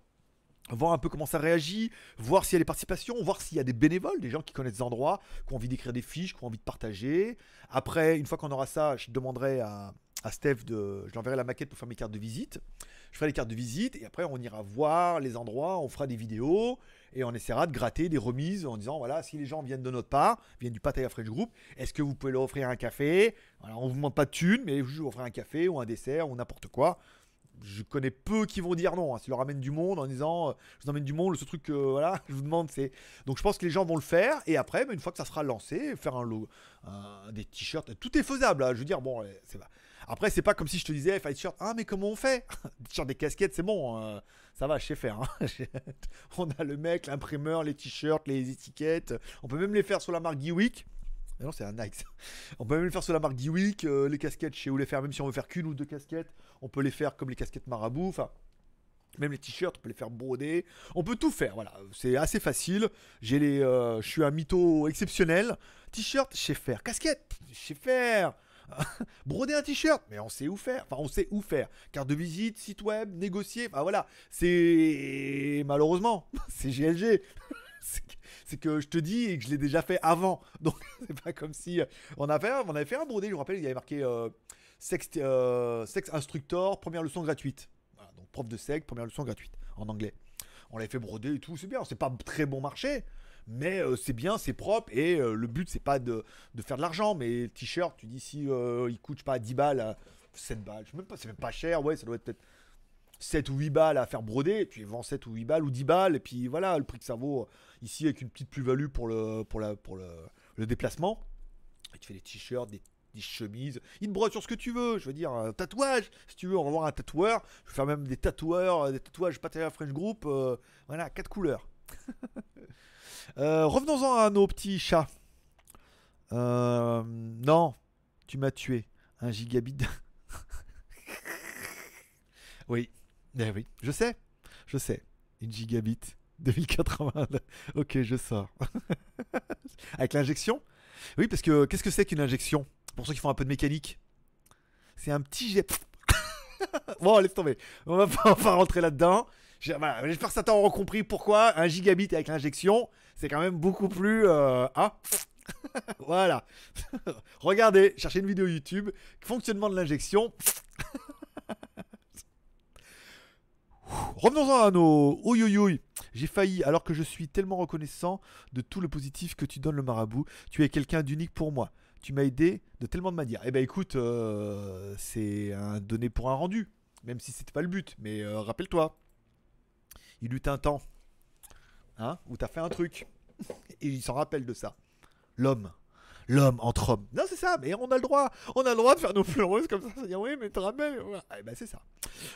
Voir un peu comment ça réagit, voir s'il y a des participations, voir s'il y a des bénévoles, des gens qui connaissent des endroits, qui ont envie d'écrire des fiches, qui ont envie de partager. Après, une fois qu'on aura ça, je demanderai à, à Steph de. Je lui enverrai la maquette pour faire mes cartes de visite. Je ferai les cartes de visite et après, on ira voir les endroits, on fera des vidéos et on essaiera de gratter des remises en disant voilà, si les gens viennent de notre part, viennent du Pattaya French Group, est-ce que vous pouvez leur offrir un café? Voilà, on vous demande pas de thunes, mais je vous offrir un café ou un dessert ou n'importe quoi je connais peu qui vont dire non. Hein. S'ils leur amènent du monde en disant euh, je vous emmène du monde, le truc que voilà, je vous demande c'est. Donc je pense que les gens vont le faire et après, bah, une fois que ça sera lancé, faire un logo, des t-shirts, tout est faisable. hein. Je veux dire, bon, euh, c'est. Après, c'est pas comme si je te disais, fallait t-shirt. Ah, mais comment on fait? Des t-shirts, des casquettes, c'est bon. euh, ça va, je sais faire. hein. on a le mec, l'imprimeur, les t-shirts, les étiquettes. On peut même les faire sur la marque Geewick. Mais non, c'est un Nike. On peut même les faire sur la marque Geewick. euh, les casquettes, je sais où les faire. Même si on veut faire qu'une ou deux casquettes, on peut les faire comme les casquettes marabout. Enfin, même les t-shirts, on peut les faire broder. On peut tout faire. Voilà, c'est assez facile. J'ai les, euh, je suis un mytho exceptionnel. T-shirt, je sais faire. Casquette, je sais faire. Broder un t-shirt, mais on sait où faire. Enfin, on sait où faire. Carte de visite, site web, négocier. Enfin voilà, c'est malheureusement, c'est GLG. C'est que- je te dis et que je l'ai déjà fait avant. Donc c'est pas comme si euh, on avait fait un brodé. Je me rappelle, il y avait marqué euh, euh, sexe instructor, première leçon gratuite. Donc prof de sexe, première leçon gratuite en anglais. On l'avait fait broder et tout, c'est bien. C'est pas très bon marché, mais euh, c'est bien, c'est propre et euh, le but c'est pas de, de faire de l'argent. Mais le t-shirt, tu dis si il coûte je sais pas 10 balles, euh, 7 balles, je sais même pas, c'est même pas cher, ouais, ça doit être peut-être 7 ou 8 balles à faire broder, puis ils vendent 7 ou 8 balles ou 10 balles, et puis voilà le prix que ça vaut ici avec une petite plus-value pour le, pour la, pour le, le déplacement. Et tu fais des t-shirts, des, des chemises, te brodent sur ce que tu veux, je veux dire, un tatouage, si tu veux, on va voir un tatoueur, je vais faire même des tatoueurs, euh, des tatouages Pattaya French Group, euh, voilà, quatre couleurs. Euh, Revenons-en à nos petits chats. Euh, non, tu m'as tué. Un gigabit. oui, eh oui, je sais, je sais. Une gigabit 2080. ok, je sors. Avec l'injection? Oui, parce que qu'est-ce que c'est qu'une injection? Pour ceux qui font un peu de mécanique. C'est un petit jet. bon, laisse tomber. On va pas, rentrer là-dedans. J'espère que ça t'aura compris pourquoi un gigabit avec l'injection, c'est quand même beaucoup plus. hein voilà. Regardez, cherchez une vidéo YouTube. Fonctionnement de l'injection. Revenons-en à nos ouïouïouï. J'ai failli, alors que je suis tellement reconnaissant de tout le positif que tu donnes le marabout. Tu es quelqu'un d'unique pour moi. Tu m'as aidé de tellement de manières. Eh ben écoute, euh, c'est un donné pour un rendu. Même si c'était pas le but. Mais euh, rappelle-toi, il eut un temps hein, où t'as fait un truc. Et il s'en rappelle de ça. L'homme. L'homme entre hommes. Non, c'est ça, mais on a le droit. On a le droit de faire nos pleureuses comme ça. Se dire, oui, mais te rappelles? Eh ben, c'est ça.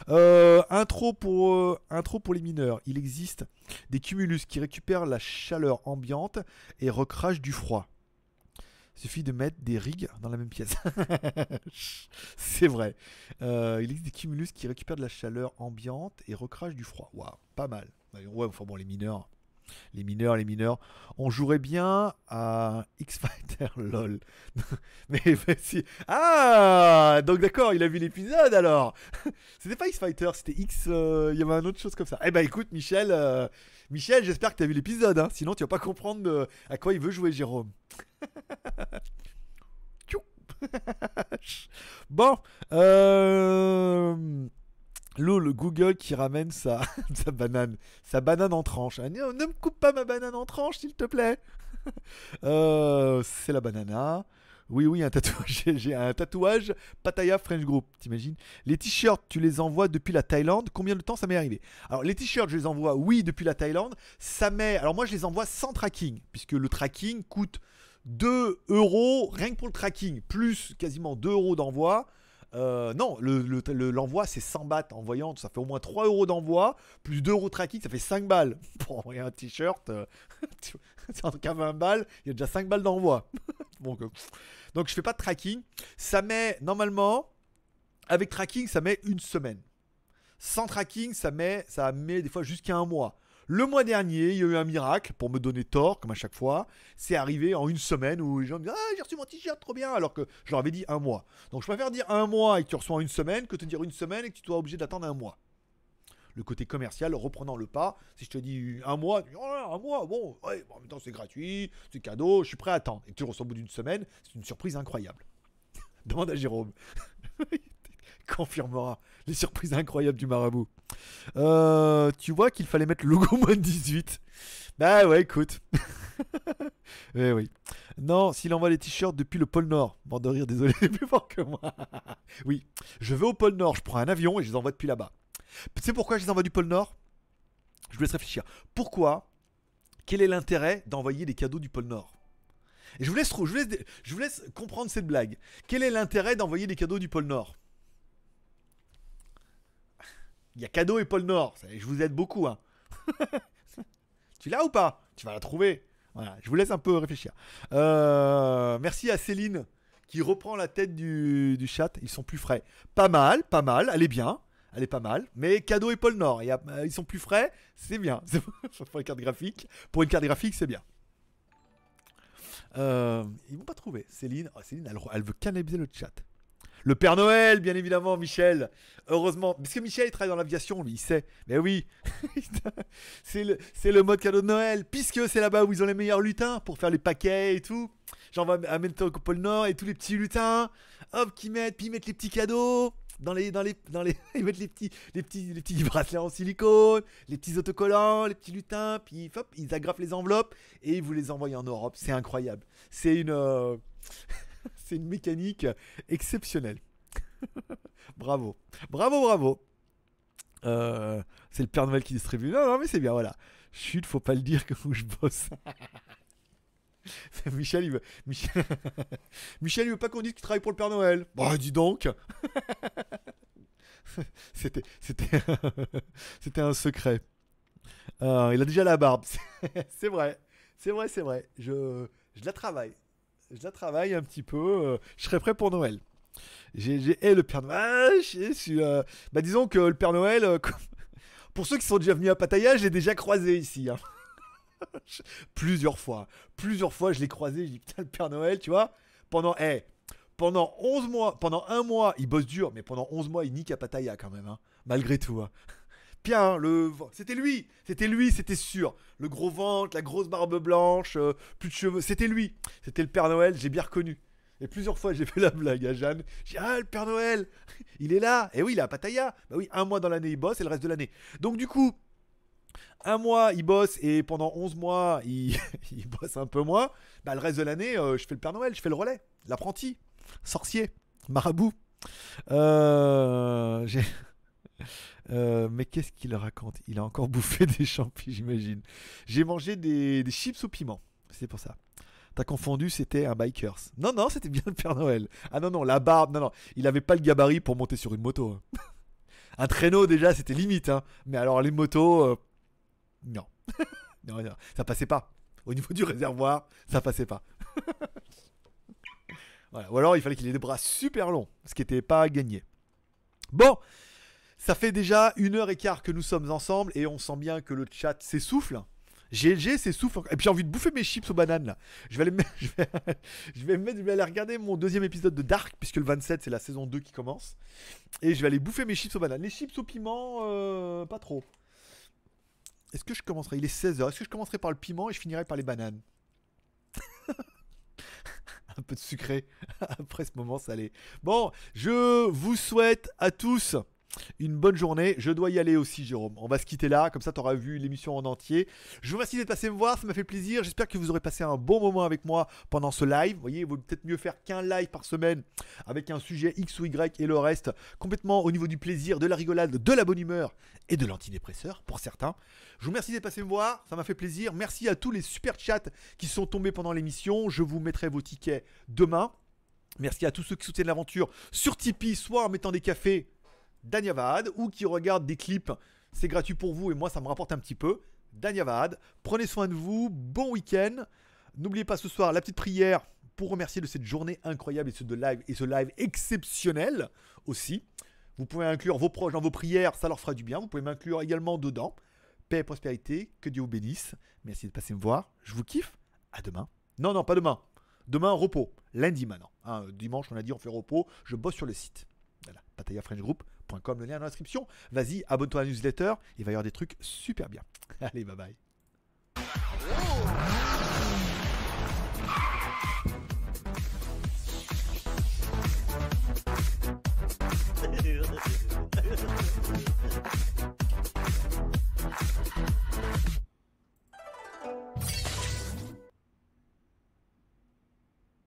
Euh, intro, pour, euh, intro pour les mineurs. Il existe des cumulus qui récupèrent la chaleur ambiante et recrachent du froid. Suffit de mettre des rigs dans la même pièce. c'est vrai. Euh, il existe des cumulus qui récupèrent de la chaleur ambiante et recrachent du froid. Waouh, pas mal. Ouais, enfin bon, les mineurs. Les mineurs, les mineurs. On jouerait bien à X-Fighter, lol. mais, mais si. Ah Donc d'accord, il a vu l'épisode alors C'était pas X-Fighter, c'était X. euh, Il y avait un autre chose comme ça. Eh ben écoute, Michel, euh, Michel, j'espère que tu as vu l'épisode. hein. Sinon, tu vas pas comprendre de- à quoi il veut jouer, Jérôme. Bon, euh... L'eau, le Google qui ramène sa, sa banane, sa banane en tranche. Ah, ne me coupe pas ma banane en tranche, s'il te plaît. Euh, c'est la banana. Oui, oui, un tatouage. J'ai- un tatouage Pattaya French Group, t'imagines? Les t-shirts, tu les envoies depuis la Thaïlande. Combien de temps ça m'est arrivé? Alors, les t-shirts, je les envoie, oui, depuis la Thaïlande. Ça met. Alors, moi, je les envoie sans tracking, puisque le tracking coûte 2 euros rien que pour le tracking, plus quasiment 2 euros d'envoi. Euh, non, le- le- le- l'envoi c'est 100 bahts en voyant, ça fait au moins 3 euros d'envoi, plus 2 euros de tracking, ça fait 5 balles. Pour envoyer un t-shirt, euh, c'est en tout cas 20 balles, il y a déjà 5 balles d'envoi. donc, euh, donc je fais pas de tracking. Ça met normalement, avec tracking, ça met une semaine. Sans tracking, ça met, ça met des fois jusqu'à un mois. Le mois dernier, il y a eu un miracle pour me donner tort, comme à chaque fois. C'est arrivé en une semaine où les gens me disent Ah, j'ai reçu mon t-shirt, trop bien, alors que je leur avais dit un mois. Donc je préfère dire un mois et que tu reçois en une semaine que te dire une semaine et que tu sois obligé d'attendre un mois. Le côté commercial reprenant le pas. Si je te dis un mois, tu dis, Oh, un mois, bon, ouais, en même temps c'est gratuit, c'est cadeau, je suis prêt à attendre. Et que tu reçois au bout d'une semaine, c'est une surprise incroyable. Demande à Jérôme. Confirmera les surprises incroyables du marabout. Euh, tu vois qu'il fallait mettre le logo moins de 18. Bah ouais, écoute. Eh oui. Non, s'il envoie les t-shirts depuis le pôle Nord. Bande de rire, désolé, plus fort que moi. oui, je vais au pôle Nord, je prends un avion et je les envoie depuis là-bas. Tu sais pourquoi je les envoie du pôle Nord? Je vous laisse réfléchir. Pourquoi? Quel est l'intérêt d'envoyer des cadeaux du pôle Nord? Et je vous, laisse, je, je vous laisse comprendre cette blague. Quel est l'intérêt d'envoyer des cadeaux du pôle Nord? Il y a Cadeau et Pôle Nord. Je vous aide beaucoup. Hein. tu l'as ou pas? Tu vas la trouver. Voilà, je vous laisse un peu réfléchir. Euh, merci à Céline qui reprend la tête du, du chat. Ils sont plus frais. Pas mal, pas mal. Elle est bien. Elle est pas mal. Mais Cadeau et Pôle Nord, il y a- euh, ils sont plus frais. C'est bien. Pour les cartes graphiques. Pour une carte graphique, c'est bien. Euh, ils vont pas trouver. Céline, oh, Céline elle, elle veut canaliser le chat. Le Père Noël, bien évidemment, Michel. Heureusement. Parce que Michel, il travaille dans l'aviation, lui, il sait. Mais oui. c'est le, mode cadeau de Noël. Puisque c'est là-bas où ils ont les meilleurs lutins pour faire les paquets et tout. J'envoie à Mento au pôle Nord et tous les petits lutins. Hop, qui mettent, puis ils mettent les petits cadeaux. Dans les, dans les, dans les, ils mettent les petits, les petits, les petits bracelets en silicone, les petits autocollants, les petits lutins, puis hop, ils agrafent les enveloppes et ils vous les envoient en Europe. C'est incroyable. C'est une, euh, c'est une mécanique exceptionnelle. bravo, bravo, bravo. Euh, c'est le Père Noël qui distribue. Non, non, mais c'est bien, voilà. Chut, faut pas le dire que je bosse. Michel, il veut. Michel, Michel, il veut pas qu'on dise qu'il travaille pour le Père Noël. Bah, dis donc. c'était, c'était, c'était un secret. Euh, il a déjà la barbe. c'est vrai, c'est vrai, c'est vrai. Je, je la travaille. Je travaille un petit peu. euh, je serai prêt pour Noël. J'ai, le Père Noël. Euh, Bah, disons que le Père Noël. euh, Pour ceux qui sont déjà venus à Pattaya, je l'ai déjà croisé ici. hein. plusieurs fois. Plusieurs fois, je l'ai croisé. Je dis putain, le Père Noël, tu vois. Pendant, eh, pendant 11 mois, pendant un mois, il bosse dur, mais pendant 11 mois, il nique à Pattaya quand même, hein, malgré tout. hein. Bien, le, c'était lui, c'était lui, c'était sûr. Le gros ventre, la grosse barbe blanche, euh, plus de cheveux, c'était lui. C'était le Père Noël, j'ai bien reconnu. Et plusieurs fois, j'ai fait la blague à Jeanne. J'ai dit, ah, le Père Noël, il est là. Et oui, il est à Pattaya. Bah oui, un mois dans l'année, il bosse et le reste de l'année. Donc, du coup, un mois, il bosse et pendant 11 mois, il, il bosse un peu moins. Bah, le reste de l'année, euh, je fais le Père Noël, je fais le relais, l'apprenti, sorcier, marabout. Euh, j'ai- Euh, mais qu'est-ce qu'il raconte? Il a encore bouffé des champis, j'imagine. J'ai mangé des, chips au piment. C'est pour ça. T'as confondu, c'était un bikers. Non, non, c'était bien le Père Noël. Ah non, non, la barbe, non, non. Il avait pas le gabarit pour monter sur une moto. hein. un traîneau, déjà, c'était limite. Hein. Mais alors, les motos, euh, non. non, non, ça passait pas. Au niveau du réservoir, ça passait pas. Ou alors, il fallait qu'il ait des bras super longs, ce qui n'était pas gagné. Bon, ça fait déjà une heure et quart que nous sommes ensemble et on sent bien que le chat s'essouffle. GLG s'essouffle. Et puis j'ai envie de bouffer mes chips aux bananes là. Je vais aller, me je vais, regarder mon deuxième épisode de Dark puisque le 27 c'est la saison 2 qui commence. Et je vais aller bouffer mes chips aux bananes. Les chips au piment, euh, pas trop. Est-ce que je commencerai? Il est 16h. Est-ce que je commencerai par le piment et je finirai par les bananes? Un peu de sucré après ce moment salé. Bon, je vous souhaite à tous une bonne journée. Je dois y aller aussi, Jérôme. On va se quitter là, comme ça tu auras vu l'émission en entier. Je vous remercie d'être passé me voir, ça m'a fait plaisir. J'espère que vous aurez passé un bon moment avec moi pendant ce live. Vous voyez, il vaut peut-être mieux faire qu'un live par semaine avec un sujet X ou Y et le reste complètement au niveau du plaisir, de la rigolade, de la bonne humeur et de l'antidépresseur pour certains. Je vous remercie d'être passé me voir, ça m'a fait plaisir. Merci à tous les super chats qui sont tombés pendant l'émission. Je vous mettrai vos tickets demain. Merci à tous ceux qui soutiennent l'aventure sur Tipeee, soit en mettant des cafés Danyavad ou qui regardent des clips. C'est gratuit pour vous et moi ça me rapporte un petit peu. Danyavad, prenez soin de vous, bon week-end. N'oubliez pas ce soir la petite prière pour remercier de cette journée incroyable et ce, live, exceptionnel aussi. Vous pouvez inclure vos proches dans vos prières, ça leur fera du bien. Vous pouvez m'inclure également dedans. Paix et prospérité, que Dieu vous bénisse. Merci de passer me voir. Je vous kiffe. À demain. Non, non, pas demain. Demain, repos. Lundi maintenant. Hein, dimanche, on a dit on fait repos. Je bosse sur le site. Voilà, patayafrenchgroup.com, le lien dans la description. Vas-y, abonne-toi à la newsletter. Il va y avoir des trucs super bien. Allez, bye bye.